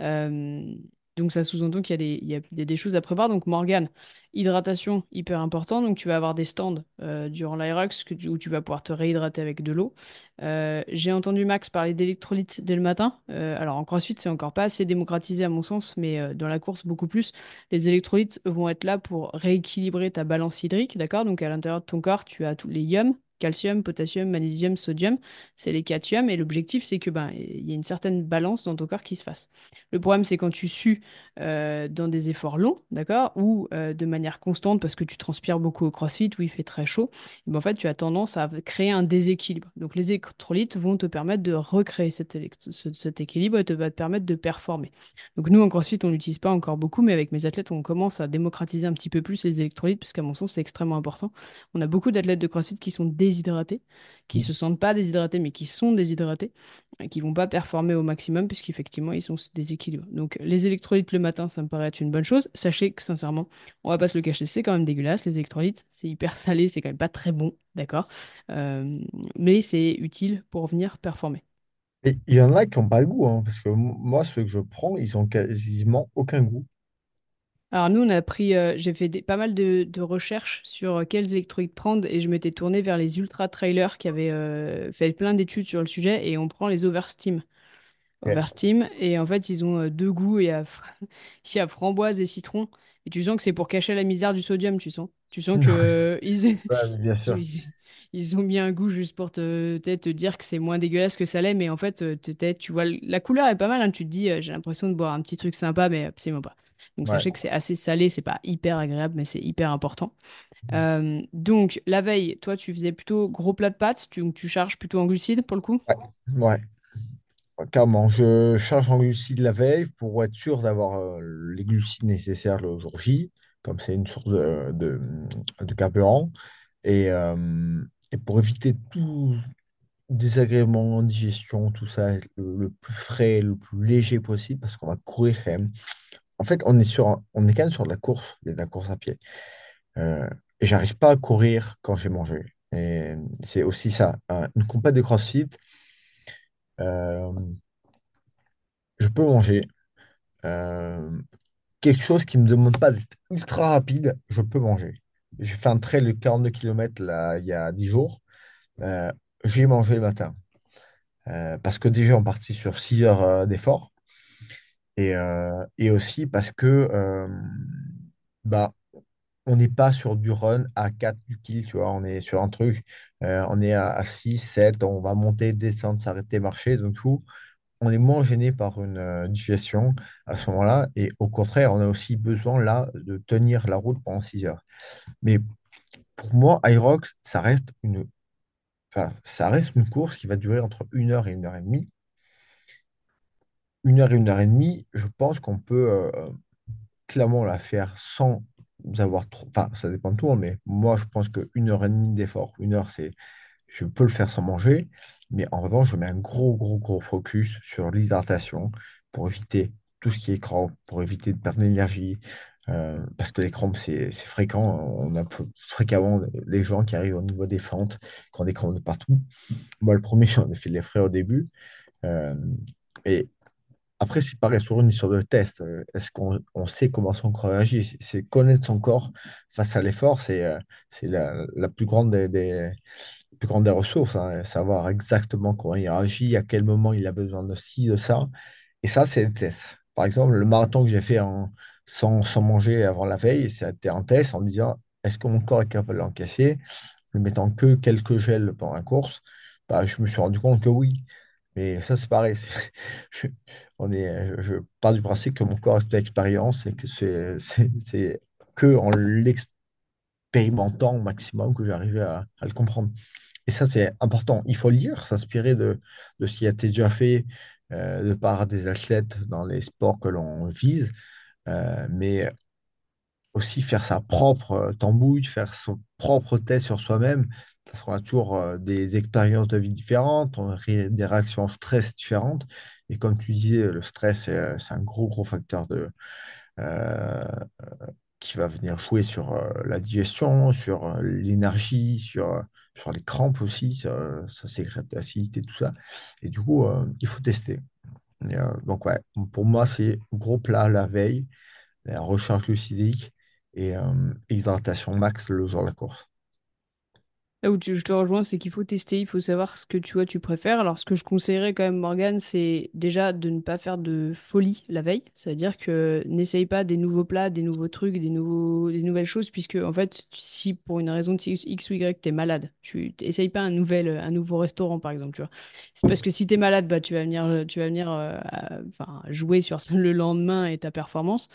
Euh, donc, ça sous-entend qu'il y a des, choses à prévoir, donc Morgane, hydratation, hyper important, donc tu vas avoir des stands euh, durant l'Aerox où tu vas pouvoir te réhydrater avec de l'eau. Euh, j'ai entendu Max parler d'électrolytes dès le matin. Euh, alors en CrossFit, c'est encore pas assez démocratisé à mon sens, mais dans la course, beaucoup plus. Les électrolytes vont être là pour rééquilibrer ta balance hydrique, d'accord? Donc à l'intérieur de ton corps, tu as tous les ions, calcium, potassium, magnésium, sodium. C'est les ions et l'objectif, c'est que ben, il y a une certaine balance dans ton corps qui se fasse. Le problème, c'est quand tu sues euh, dans des efforts longs, d'accord? Ou euh, de manière constante parce que tu transpires beaucoup au CrossFit où il fait très chaud ben, en fait, tu as tendance à créer un déséquilibre. Donc, les électrolytes vont te permettre de recréer cet, équilibre et te, va te permettre de performer. Donc, nous, en CrossFit, on l'utilise pas encore beaucoup, mais avec mes athlètes, on commence à démocratiser un petit peu plus les électrolytes, parce qu'à mon sens, c'est extrêmement important. On a beaucoup d'athlètes de CrossFit qui sont déshydratés, qui se sentent pas déshydratés, mais qui sont déshydratés, et qui vont pas performer au maximum, puisqu'effectivement, ils sont déséquilibrés. Donc, les électrolytes le matin, ça me paraît être une bonne chose. Sachez que, sincèrement, on va pas se le cacher, c'est quand même dégueulasse, les électrolytes. C'est hyper salé, c'est quand même pas très bon, d'accord? Euh, mais c'est utile pour venir performer. Et il y en a qui n'ont pas le goût, hein, parce que moi, ceux que je prends, ils ont quasiment aucun goût. Alors nous, on a pris, euh, j'ai fait des- pas mal de, de recherches sur euh, quels électrolytes prendre et je m'étais tournée vers les ultra trailers qui avaient euh, fait plein d'études sur le sujet et on prend les Oversteam. Oversteam et en fait ils ont euh, deux goûts, il y a, fr- il y a framboise et citron et tu sens que c'est pour cacher la misère du sodium, tu sens. Tu sens que euh, ils, Ouais, mais bien sûr. ils, ils ont mis un goût juste pour te, peut-être te dire que c'est moins dégueulasse que ça l'est, mais en fait euh, peut-être, tu vois, la couleur est pas mal, hein, tu te dis euh, j'ai l'impression de boire un petit truc sympa, mais absolument pas. Donc Ouais. sachez que c'est assez salé, c'est pas hyper agréable, mais c'est hyper important. Euh, donc la veille, toi tu faisais plutôt gros plat de pâtes, tu, tu charges plutôt en glucides pour le coup? Ouais. Ouais. Carrément, je charge en glucides la veille pour être sûr d'avoir euh, les glucides nécessaires le jour J, comme c'est une source de, de, de carburant. Et, euh, et pour éviter tout désagrément, digestion, tout ça, le, le plus frais, le plus léger possible, parce qu'on va courir quand même. En fait, on est sur, on est quand même sur de la course, de la course à pied. Euh, et j'arrive pas à courir quand j'ai mangé. Et c'est aussi ça. Un- Une compète de CrossFit, euh, je peux manger. Euh, quelque chose qui ne me demande pas d'être ultra rapide, je peux manger. J'ai fait un trail de 42 km là, il y a 10 jours. Euh, j'ai mangé le matin. Parce que déjà, on partit sur 6 heures d'effort. Et, euh, et aussi parce que euh, bah, on n'est pas sur du run à 4 du kill, tu vois. On est sur un truc, euh, on est à, à 6, 7, on va monter, descendre, s'arrêter, marcher. Donc, tout, on est moins gêné par une digestion à ce moment-là. Et au contraire, on a aussi besoin là de tenir la route pendant 6 heures. Mais pour moi, Irox, ça reste une, ça reste une course qui va durer entre une heure et une heure et demie. Une heure et une heure et demie, je pense qu'on peut euh, clairement la faire sans avoir trop. Enfin, ça dépend de toi, mais moi, je pense qu'une heure et demie d'effort, une heure, c'est. Je peux le faire sans manger, mais en revanche, je mets un gros, gros, gros focus sur l'hydratation pour éviter tout ce qui est crampes, pour éviter de perdre l'énergie. euh, parce que les crampes, c'est fréquent. On a fréquemment les gens qui arrivent au niveau des fentes, qui ont des crampes de partout. Moi, le premier, j'en ai fait les frais au début. Euh, et après, c'est pareil, sur une histoire de test. Euh, Est-ce qu'on on sait comment son corps réagit? C'est connaître son corps face à l'effort, c'est euh, la, la plus grande des, des- plus grande des ressources. hein. Savoir exactement comment il réagit, à quel moment il a besoin de ci, de ça. Et ça, c'est le test. Par exemple, le marathon que j'ai fait en, sans, sans manger avant la veille, c'était un test en disant, est-ce que mon corps est capable d'encaisser? Ne mettant que quelques gels pendant la course, bah, je me suis rendu compte que oui. Mais ça, c'est pareil. on est, je pars du principe que mon corps est l'expérience et que c'est que en l'expérimentant au maximum que j'arrivais à, à le comprendre. Et ça, c'est important. Il faut lire, s'inspirer de, de ce qui a été déjà fait euh, de par des athlètes dans les sports que l'on vise, euh, mais aussi faire sa propre tambouille, faire son propre test sur soi-même, parce qu'on a toujours euh, des expériences de vie différentes, des réactions au stress différentes. Et comme tu disais, le stress, c'est euh, c'est un gros, gros facteur de, euh, qui va venir jouer sur euh, la digestion, sur l'énergie, sur, sur les crampes aussi, ça, sécrète l'acidité, tout ça. Et du coup, il faut tester. Donc, ouais, pour moi, c'est gros plat la veille, recharge glucidique et hydratation max le jour de la course. Là où tu- je te rejoins, c'est qu'il faut tester, il faut savoir ce que tu vois, tu préfères. Alors, ce que je conseillerais quand même, Morgane, c'est déjà de ne pas faire de folie la veille. C'est-à-dire que n'essaye pas des nouveaux plats, des nouveaux trucs, des nouveaux, des nouvelles choses, puisque, en fait, si pour une raison X ou Y, tu es malade, tu n'essayes pas un nouvel, un nouveau restaurant, par exemple. C'est parce que si tu es malade, bah, tu vas venir, tu vas venir euh, jouer sur le lendemain et ta performance.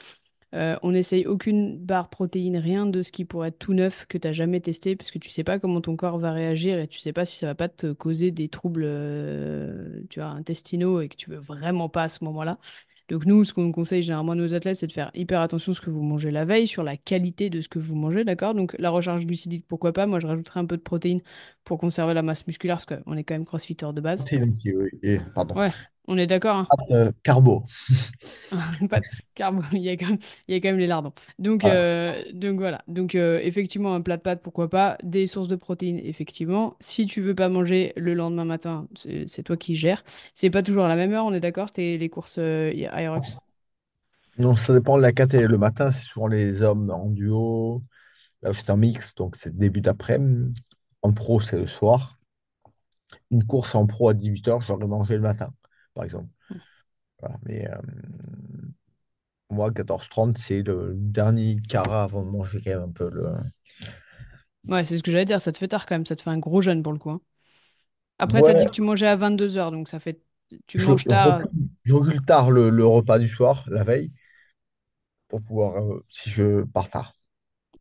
Euh, on n'essaye aucune barre protéine, rien de ce qui pourrait être tout neuf que tu n'as jamais testé, parce que tu sais pas comment ton corps va réagir et tu sais pas si ça va pas te causer des troubles euh, tu vois, intestinaux et que tu veux vraiment pas à ce moment-là. Donc nous, ce qu'on conseille généralement à nos athlètes, c'est de faire hyper attention à ce que vous mangez la veille, sur la qualité de ce que vous mangez, d'accord? Donc la recharge glucidique, pourquoi pas? Moi, je rajouterais un peu de protéines pour conserver la masse musculaire, parce qu'on est quand même crossfitter de base. Oui. Et, pardon. Ouais, on est d'accord, hein? Pâtes, euh, carbo. Pas de carbo, il y a quand même, il y a quand même les lardons. Donc, Voilà. euh, donc voilà. Donc euh, effectivement, un plat de pâtes, pourquoi pas. Des sources de protéines, effectivement. Si tu veux pas manger le lendemain matin, c'est toi qui gères. C'est pas toujours à la même heure, on est d'accord? T'es les courses euh, Aerox? Non, ça dépend de la catégorie. Le matin, c'est souvent les hommes en duo. Là c'est un mix, donc c'est début d'après-midi. En pro, c'est le soir. Une course en pro à 18h, j'aurais mangé le matin, par exemple. Voilà. Mais euh, moi, 14h30, c'est le dernier quart avant de manger quand même un peu le. Ouais, c'est ce que j'allais dire, ça te fait tard quand même, ça te fait un gros jeûne pour le coup. hein. Après, t'as dit que tu mangeais à 22 heures, donc ça fait... Tu je, manges tard. recule, je recule tard le, le repas du soir, la veille, pour pouvoir, euh, si je pars tard.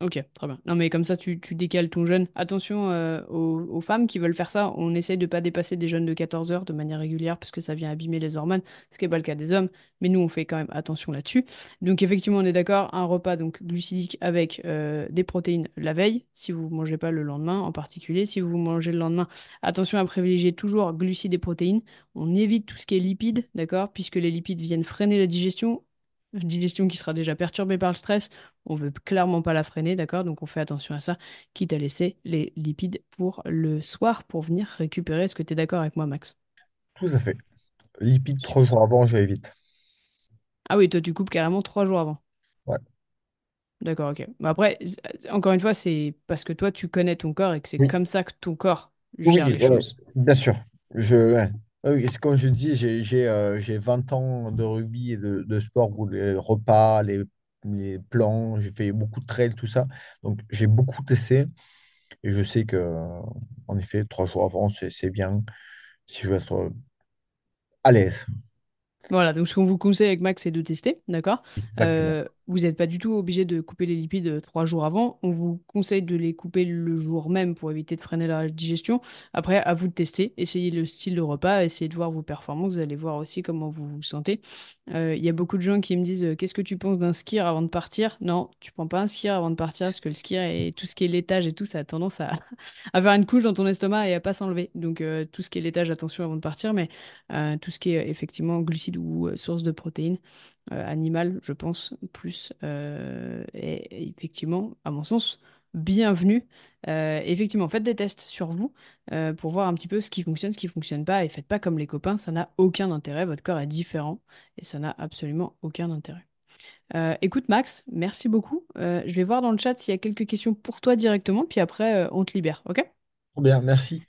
Ok, très bien. Non, mais comme ça, tu, décales ton jeûne. Attention euh, aux, femmes qui veulent faire ça. On essaye de pas dépasser des jeûnes de 14 heures de manière régulière parce que ça vient abîmer les hormones, ce qui n'est pas le cas des hommes. Mais nous, on fait quand même attention là-dessus. Donc, effectivement, on est d'accord. Un repas donc glucidique avec euh, des protéines la veille, si vous ne mangez pas le lendemain en particulier. Si vous mangez le lendemain, attention à privilégier toujours glucides et protéines. On évite tout ce qui est lipides, d'accord? Puisque les lipides viennent freiner la digestion. Digestion qui sera déjà perturbée par le stress. On veut clairement pas la freiner, d'accord? Donc on fait attention à ça, quitte à laisser les lipides pour le soir pour venir récupérer. Est-ce que tu es d'accord avec moi, Max? Tout à fait. Lipides, trois jours avant, je évite. Ah oui, toi tu coupes carrément trois jours avant. Ouais. D'accord, ok. Mais après, encore une fois, c'est parce que toi tu connais ton corps et que c'est Oui, comme ça que ton corps gère oui, les ouais, choses. bien sûr. Je, ouais. Oui, c'est comme je dis, j'ai j'ai, euh, j'ai 20 ans de rugby et de, de sport où les repas, les, les plans, j'ai fait beaucoup de trail, tout ça. Donc j'ai beaucoup testé et je sais que, en effet, trois jours avant, c'est c'est bien si je veux être euh, à l'aise. Voilà, donc ce qu'on vous conseille avec Max, c'est de tester, d'accord? Exactement. Euh, vous n'êtes pas du tout obligé de couper les lipides euh, trois jours avant. On vous conseille de les couper le jour même pour éviter de freiner la digestion. Après, à vous de tester. Essayez le style de repas, essayez de voir vos performances. Vous allez voir aussi comment vous vous sentez. Euh, Il y a beaucoup de gens qui me disent, euh, qu'est-ce que tu penses d'un skier avant de partir? Non, tu prends pas un skier avant de partir parce que le skier et tout ce qui est laitage et tout, ça a tendance à, faire une couche dans ton estomac et à pas s'enlever. Donc tout ce qui est laitage, attention avant de partir. Mais tout ce qui est effectivement glucides ou source de protéines euh, animales, je pense, plus. euh, et, et effectivement, à mon sens, bienvenue. Euh, effectivement, faites des tests sur vous euh, pour voir un petit peu ce qui fonctionne, ce qui fonctionne pas, et faites pas comme les copains, ça n'a aucun intérêt, votre corps est différent et ça n'a absolument aucun intérêt. Euh, écoute Max, merci beaucoup. Euh, je vais voir dans le chat s'il y a quelques questions pour toi directement, puis après euh, on te libère, ok? Bien, merci.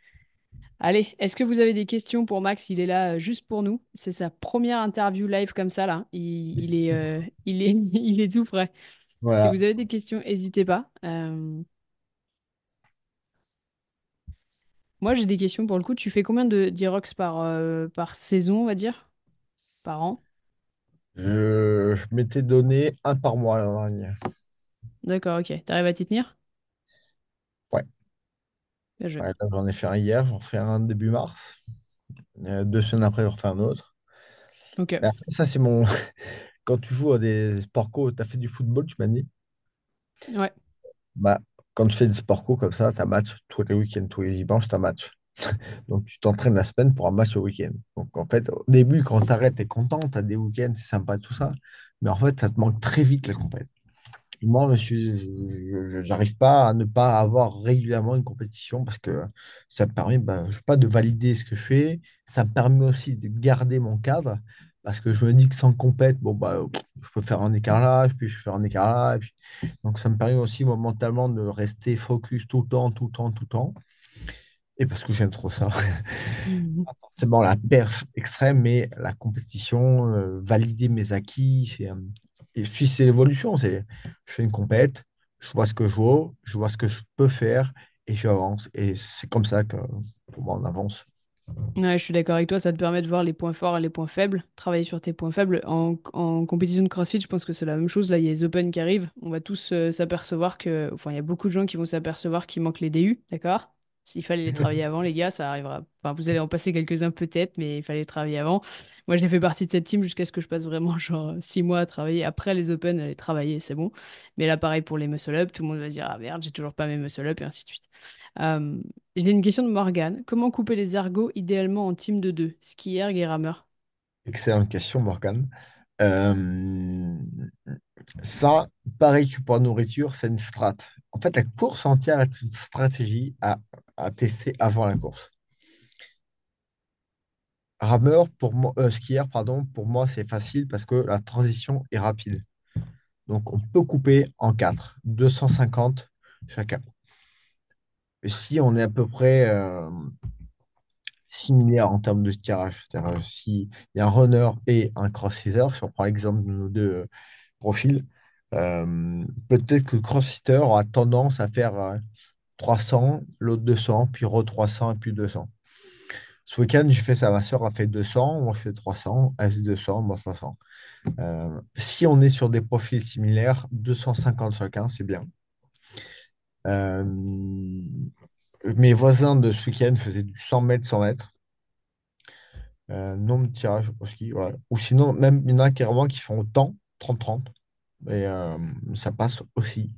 Allez, est-ce que vous avez des questions pour Max? Il est là euh, juste pour nous. C'est sa première interview live comme ça, là. Il, il est, euh, il est, il est tout frais. Si vous avez des questions, n'hésitez pas. Euh, moi, j'ai des questions pour le coup. Tu fais combien de d'Irox par, euh, par saison, on va dire? Par an? Je, je m'étais donné un par mois l'an dernier. D'accord, ok. T'arrives à t'y tenir? Ouais. Bien joué. Ouais, là, j'en ai fait un hier, j'en fais un début mars. Euh, deux semaines après, j'en refais un autre. Ok. Mais après, ça, c'est mon. Quand tu joues à des sports co, tu as fait du football, tu m'as dit? Ouais. Bah, quand tu fais du sport co comme ça, tu as match tous les week-ends, tous les dimanches, tu as match. Donc, tu t'entraînes la semaine pour un match le week-end. Donc, en fait, au début, quand tu arrêtes, tu es content, tu as des week-ends, c'est sympa, tout ça. Mais en fait, ça te manque très vite la compétition. Moi, je j'arrive pas à ne pas avoir régulièrement une compétition parce que ça me permet, bah, je sais pas, de valider ce que je fais. Ça me permet aussi de garder mon cadre parce que je me dis que sans compète, bon, bah, je peux faire un écart là, puis je peux faire un écart là. et puis- Donc, ça me permet aussi, moi, mentalement, de rester focus tout le temps, tout le temps, tout le temps. Et parce que j'aime trop ça. Mhm. Pas forcément la perf extrême, mais la compétition, euh, valider mes acquis, c'est, euh, et puis c'est l'évolution. C'est, je fais une compète, je vois ce que je vaux, je vois ce que je peux faire et j'avance. Et c'est comme ça que pour moi on avance. Je suis d'accord avec toi, ça te permet de voir les points forts et les points faibles, travailler sur tes points faibles. En, en compétition de CrossFit, je pense que c'est la même chose. Là, il y a les Open qui arrivent. On va tous euh, s'apercevoir que. Enfin, il y a beaucoup de gens qui vont s'apercevoir qu'il manque les DU, d'accord? S'il fallait les travailler avant, les gars, ça arrivera. Enfin, vous allez en passer quelques-uns peut-être, mais il fallait les travailler avant. Moi, j'ai fait partie de cette team jusqu'à ce que je passe vraiment genre six mois à travailler. Après les Open, aller travailler, c'est bon. Mais là, pareil pour les muscle-up, tout le monde va dire, ah merde, j'ai toujours pas mes muscle-up, et ainsi de suite. Euh, j'ai une question de Morgane. Comment couper les ergots idéalement en team de deux? Skieur et rameur. Excellente question, Morgane. Euh, ça, pareil que pour la nourriture, c'est une strat. En fait, la course entière est une stratégie à, à tester avant la course. rameur, pour moi, euh, skieur, pardon, pour moi, c'est facile parce que la transition est rapide. Donc, on peut couper en quatre, 250 chacun. Et si on est à peu près euh, similaire en termes de tirage, c'est-à-dire euh, s'il y a un runner et un cross-fitter, si on prend l'exemple de nos deux profils, peut-être que le cross-fitter aura tendance à faire 300, l'autre 200, puis re 300 et puis 200. Ce week-end, j'ai fait ça, ma soeur a fait 200, moi je fais 300, elle fait 200, moi 300. Euh, si on est sur des profils similaires, 250 chacun, c'est bien. Euh, mes voisins de ce week-end faisaient du 100 mètres, 100 mètres. Euh, nombre de tirages au ski. Ou sinon, même il y en a carrément qui font autant, 30-30. Et euh, ça passe aussi.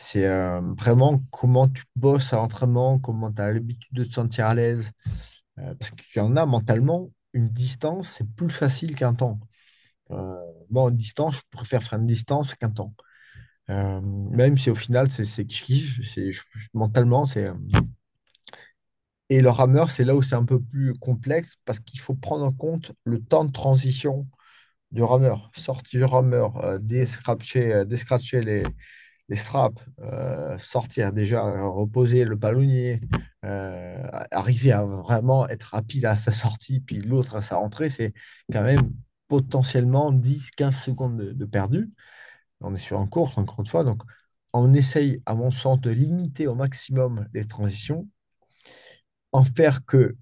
C'est euh, vraiment comment tu bosses à l'entraînement, comment tu as l'habitude de te sentir à l'aise. Euh, parce qu'il y en a mentalement, une distance, c'est plus facile qu'un temps. Euh, en distance, je préfère faire une distance qu'un temps. Même si au final, c'est kiff, mentalement, c'est. Et le rameur, c'est là où c'est un peu plus complexe parce qu'il faut prendre en compte le temps de transition du rameur. Sortir du rameur, euh, les, les straps, euh, sortir déjà, reposer le palonnier, euh, arriver à vraiment être rapide à sa sortie, puis l'autre à sa rentrée, c'est quand même potentiellement dix quinze secondes de, perdu. On est sur un course, encore une fois, donc on essaye, à mon sens, de limiter au maximum les transitions, en faire que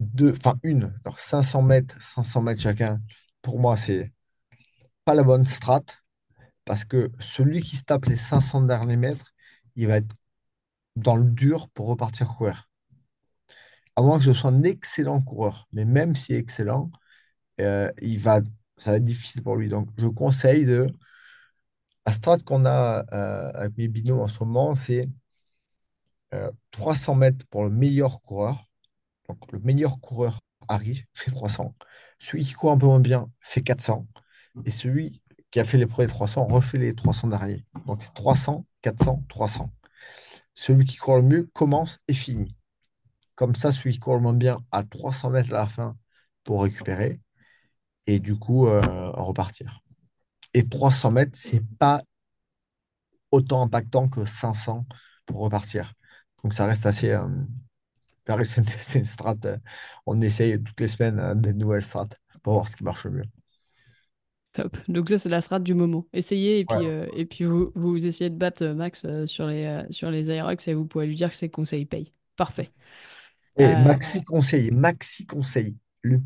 deux, enfin une, alors 500 mètres, 500 mètres chacun, pour moi, c'est pas la bonne strat, parce que celui qui se tape les 500 derniers mètres, il va être dans le dur pour repartir courir. À moins que ce soit un excellent coureur, mais même si excellent, euh, il va, ça va être difficile pour lui. Donc, je conseille de, la strat qu'on a euh, avec mes binômes en ce moment, c'est euh, 300 mètres pour le meilleur coureur. Donc, le meilleur coureur arrive, fait 300. Celui qui court un peu moins bien fait 400. Et celui a fait les premiers 300 refait les 300 derrière. Donc, c'est 300, 400, 300. Celui qui court le mieux commence et finit. Comme ça, celui qui court le moins bien a 300 mètres à la fin pour récupérer et du coup euh, repartir. Et 300 mètres, c'est pas autant impactant que 500 pour repartir. Donc ça reste assez. euh, c'est une strat. on essaye toutes les semaines euh, des nouvelles strats pour voir ce qui marche le mieux. Top. Donc ça, c'est la strat du moment. Essayez et puis, Ouais. euh, et puis vous, vous essayez de battre euh, Max euh, sur les, euh, sur les Aerox et vous pouvez lui dire que ses conseils payent. Parfait. Et maxi conseil, maxi conseil. Le...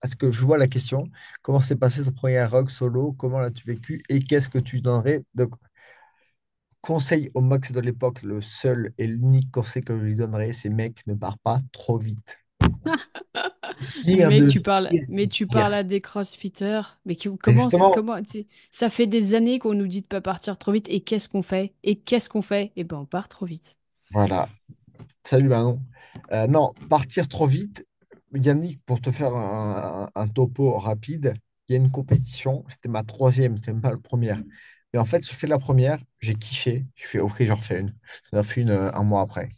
Parce que je vois la question, comment s'est passé ton premier rock solo, comment l'as-tu vécu? Et qu'est-ce que tu donnerais? De conseil au max de l'époque, le seul et l'unique conseil que je lui donnerais, c'est mec, ne pars pas trop vite. De tu parles, mais tu parles à des crossfitters. Mais qui- Et comment, justement, ça fait des années qu'on nous dit de pas partir trop vite. Et qu'est-ce qu'on fait? Et qu'est-ce qu'on fait? Eh ben, on part trop vite. voilà. Salut Manon. Euh, non, partir trop vite. Yannick, pour te faire un, un- un topo rapide, il y a une compétition. C'était ma troisième, c'était même pas la première. Mais en fait, je fais la première, j'ai kiffé. Je fais, ok, j'en refais une. J'en ai fait une euh, un mois après.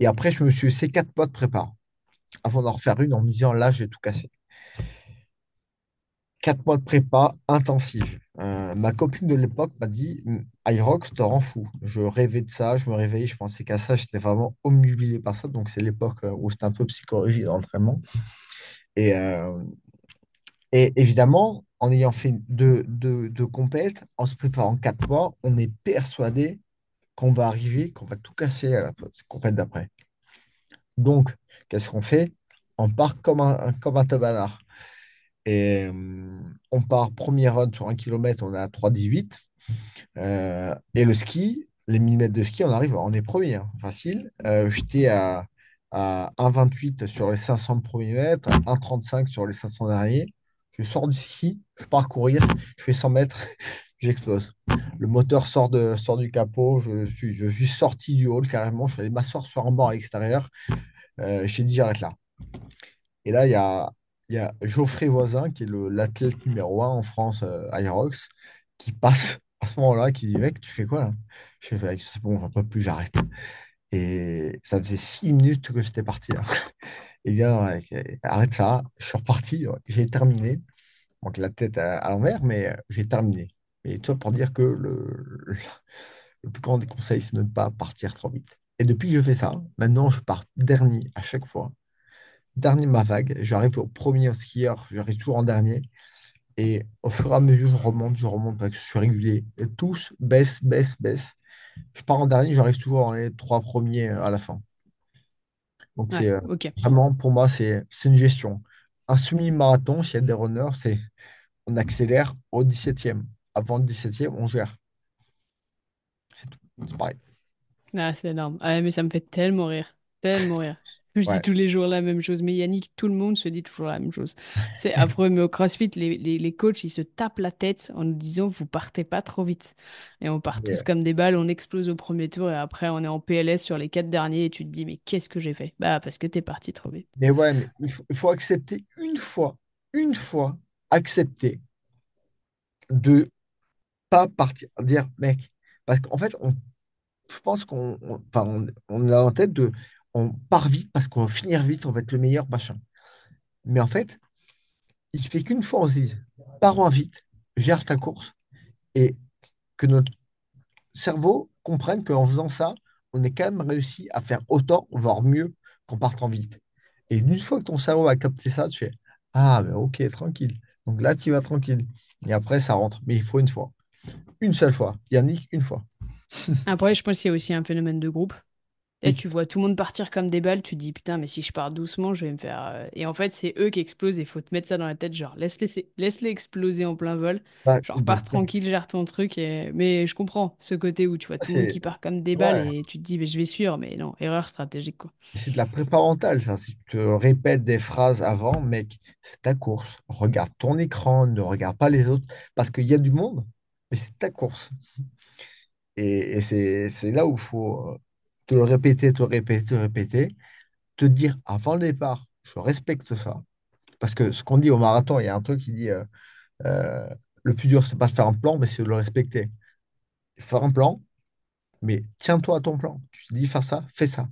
Et après, je me suis laissé quatre mois de prépa avant d'en refaire une en me disant, là, je vais tout casser. Quatre mois de prépa intensive. Euh, ma copine de l'époque m'a dit, Irox te rend fou. Je rêvais de ça, je me réveillais, je pensais qu'à ça, j'étais vraiment omnubilé par ça. Donc, c'est l'époque euh, où c'était un peu psychologie d'entraînement. Et, euh, et évidemment, en ayant fait deux, deux, deux compètes, en se préparant quatre mois, on est persuadé qu'on va arriver, qu'on va tout casser à la compète d'après. Donc, qu'est-ce qu'on fait? On part comme un, comme un tabanard. Et euh, on part premier run sur un kilomètre, on est à 3,18. Euh, et le ski, les 1000 mètres de ski, on arrive, on est premier, hein, facile. Euh, j'étais à, à 1,28 sur les 500 premiers mètres, 1,35 sur les 500 derniers. Je sors du ski, je pars courir, je fais 100 mètres, j'explose. Le moteur sort, de, sort du capot, je suis, je suis sorti du hall carrément, je suis allé m'asseoir sur un banc à l'extérieur. Euh, j'ai dit, j'arrête là. Et là, il y a, y a Geoffrey Voisin, qui est l'athlète numéro un en France euh, qui passe à ce moment-là, qui dit, mec, tu fais quoi là? Je fais, Mec, c'est bon, j'en peux plus, j'arrête. Et ça faisait six minutes que j'étais parti là. Il dit, Ah, arrête ça. Je suis reparti, j'ai terminé. Donc la tête à, l'envers, mais euh, j'ai terminé. Et toi, pour dire que le plus grand des conseils, c'est de ne pas partir trop vite. Et depuis que je fais ça, maintenant, je pars dernier à chaque fois. Dernier de ma vague. J'arrive au premier skieur, j'arrive toujours en dernier. Et au fur et à mesure, je remonte, je remonte parce que je suis régulier. Et tous baissent, baissent, baissent. Je pars en dernier, j'arrive toujours dans les trois premiers euh, à la fin. Donc, c'est Ouais, euh, vraiment, pour moi, c'est une gestion. Un semi-marathon, s'il y a des runners, c'est on accélère au 17e. Avant le 17e, on gère. C'est tout. C'est pareil. Ah, c'est énorme. Ah, mais ça me fait tellement rire. Tellement rire. Je dis tous les jours la même chose. Mais Yannick, tout le monde se dit toujours la même chose. C'est affreux. Mais au CrossFit, les, les, les coachs, ils se tapent la tête en nous disant, vous partez pas trop vite. Et on part tous comme des balles, on explose au premier tour et après, on est en PLS sur les quatre derniers et tu te dis, mais qu'est-ce que j'ai fait? Bah, parce que t'es parti trop vite. mais ouais, mais il faut, il faut accepter une fois, une fois, accepter de pas partir. Dire, mec, parce qu'en fait, on, je pense qu'on on, a en tête de on part vite parce qu'on va finir vite, on va être le meilleur, machin. Mais en fait, il suffit qu'une fois on se dise, pars vite, gère ta course et que notre cerveau comprenne qu'en faisant ça, on est quand même réussi à faire autant, voire mieux qu'en partant vite. Et une fois que ton cerveau a capté ça, tu fais, ah, ben ok, tranquille. Donc là, tu vas tranquille. Et après, ça rentre. Mais il faut une fois. Une seule fois. Yannick, une fois. Après, je pense qu'il y a aussi un phénomène de groupe. Et tu vois tout le monde partir comme des balles, tu te dis putain, mais si je pars doucement, je vais me faire. euh, Et en fait, c'est eux qui explosent et il faut te mettre ça dans la tête, genre laisse-les laisse-les exploser en plein vol. Genre pars tranquille, gère ton truc. Et... Mais je comprends ce côté où tu vois tout le monde qui part comme des balles ouais, et tu te dis, mais je vais suivre, mais non, erreur stratégique quoi. c'est de la prépa mentale, ça. Si tu te répètes des phrases avant, mec, c'est ta course. Regarde ton écran, ne regarde pas les autres, parce qu'il y a du monde, mais c'est ta course. Et, c'est là où il faut euh, te le répéter, te le répéter, te le répéter, te dire avant le départ, je respecte ça. Parce que ce qu'on dit au marathon, il y a un truc qui dit euh, euh, le plus dur, c'est pas de faire un plan, mais c'est de le respecter. Faire un plan, mais tiens-toi à ton plan. Tu te dis faire ça, fais ça.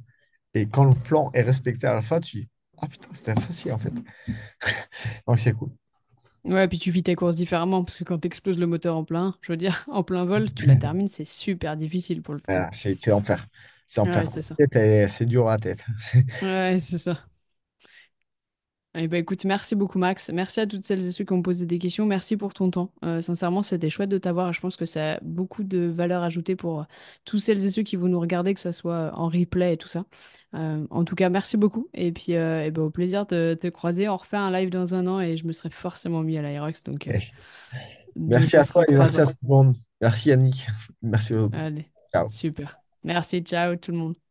Et quand le plan est respecté à la fin, tu dis ah putain, c'était facile en fait. Donc c'est cool. Ouais, puis tu vis tes courses différemment parce que quand t'exploses le moteur en plein, je veux dire, en plein vol, tu la termines, c'est super difficile pour le. Voilà, c'est enfer. C'est enfer. Ouais. C'est dur à la tête. Ouais, c'est ça. Eh ben, écoute, merci beaucoup Max. Merci à toutes celles et ceux qui ont posé des questions. Merci pour ton temps. Euh, sincèrement, c'était chouette de t'avoir. Je pense que ça a beaucoup de valeur ajoutée pour euh, tous celles et ceux qui vont nous regarder, que ce soit en replay et tout ça. Euh, en tout cas, merci beaucoup. Et puis, euh, eh ben, au plaisir de te croiser. On refait un live dans un an et je me serai forcément mis à l'Aerox. Donc, euh, Merci à toi et merci à tout le monde. Merci Yannick. Merci aux autres. Allez, Ciao. super. Merci, ciao tout le monde.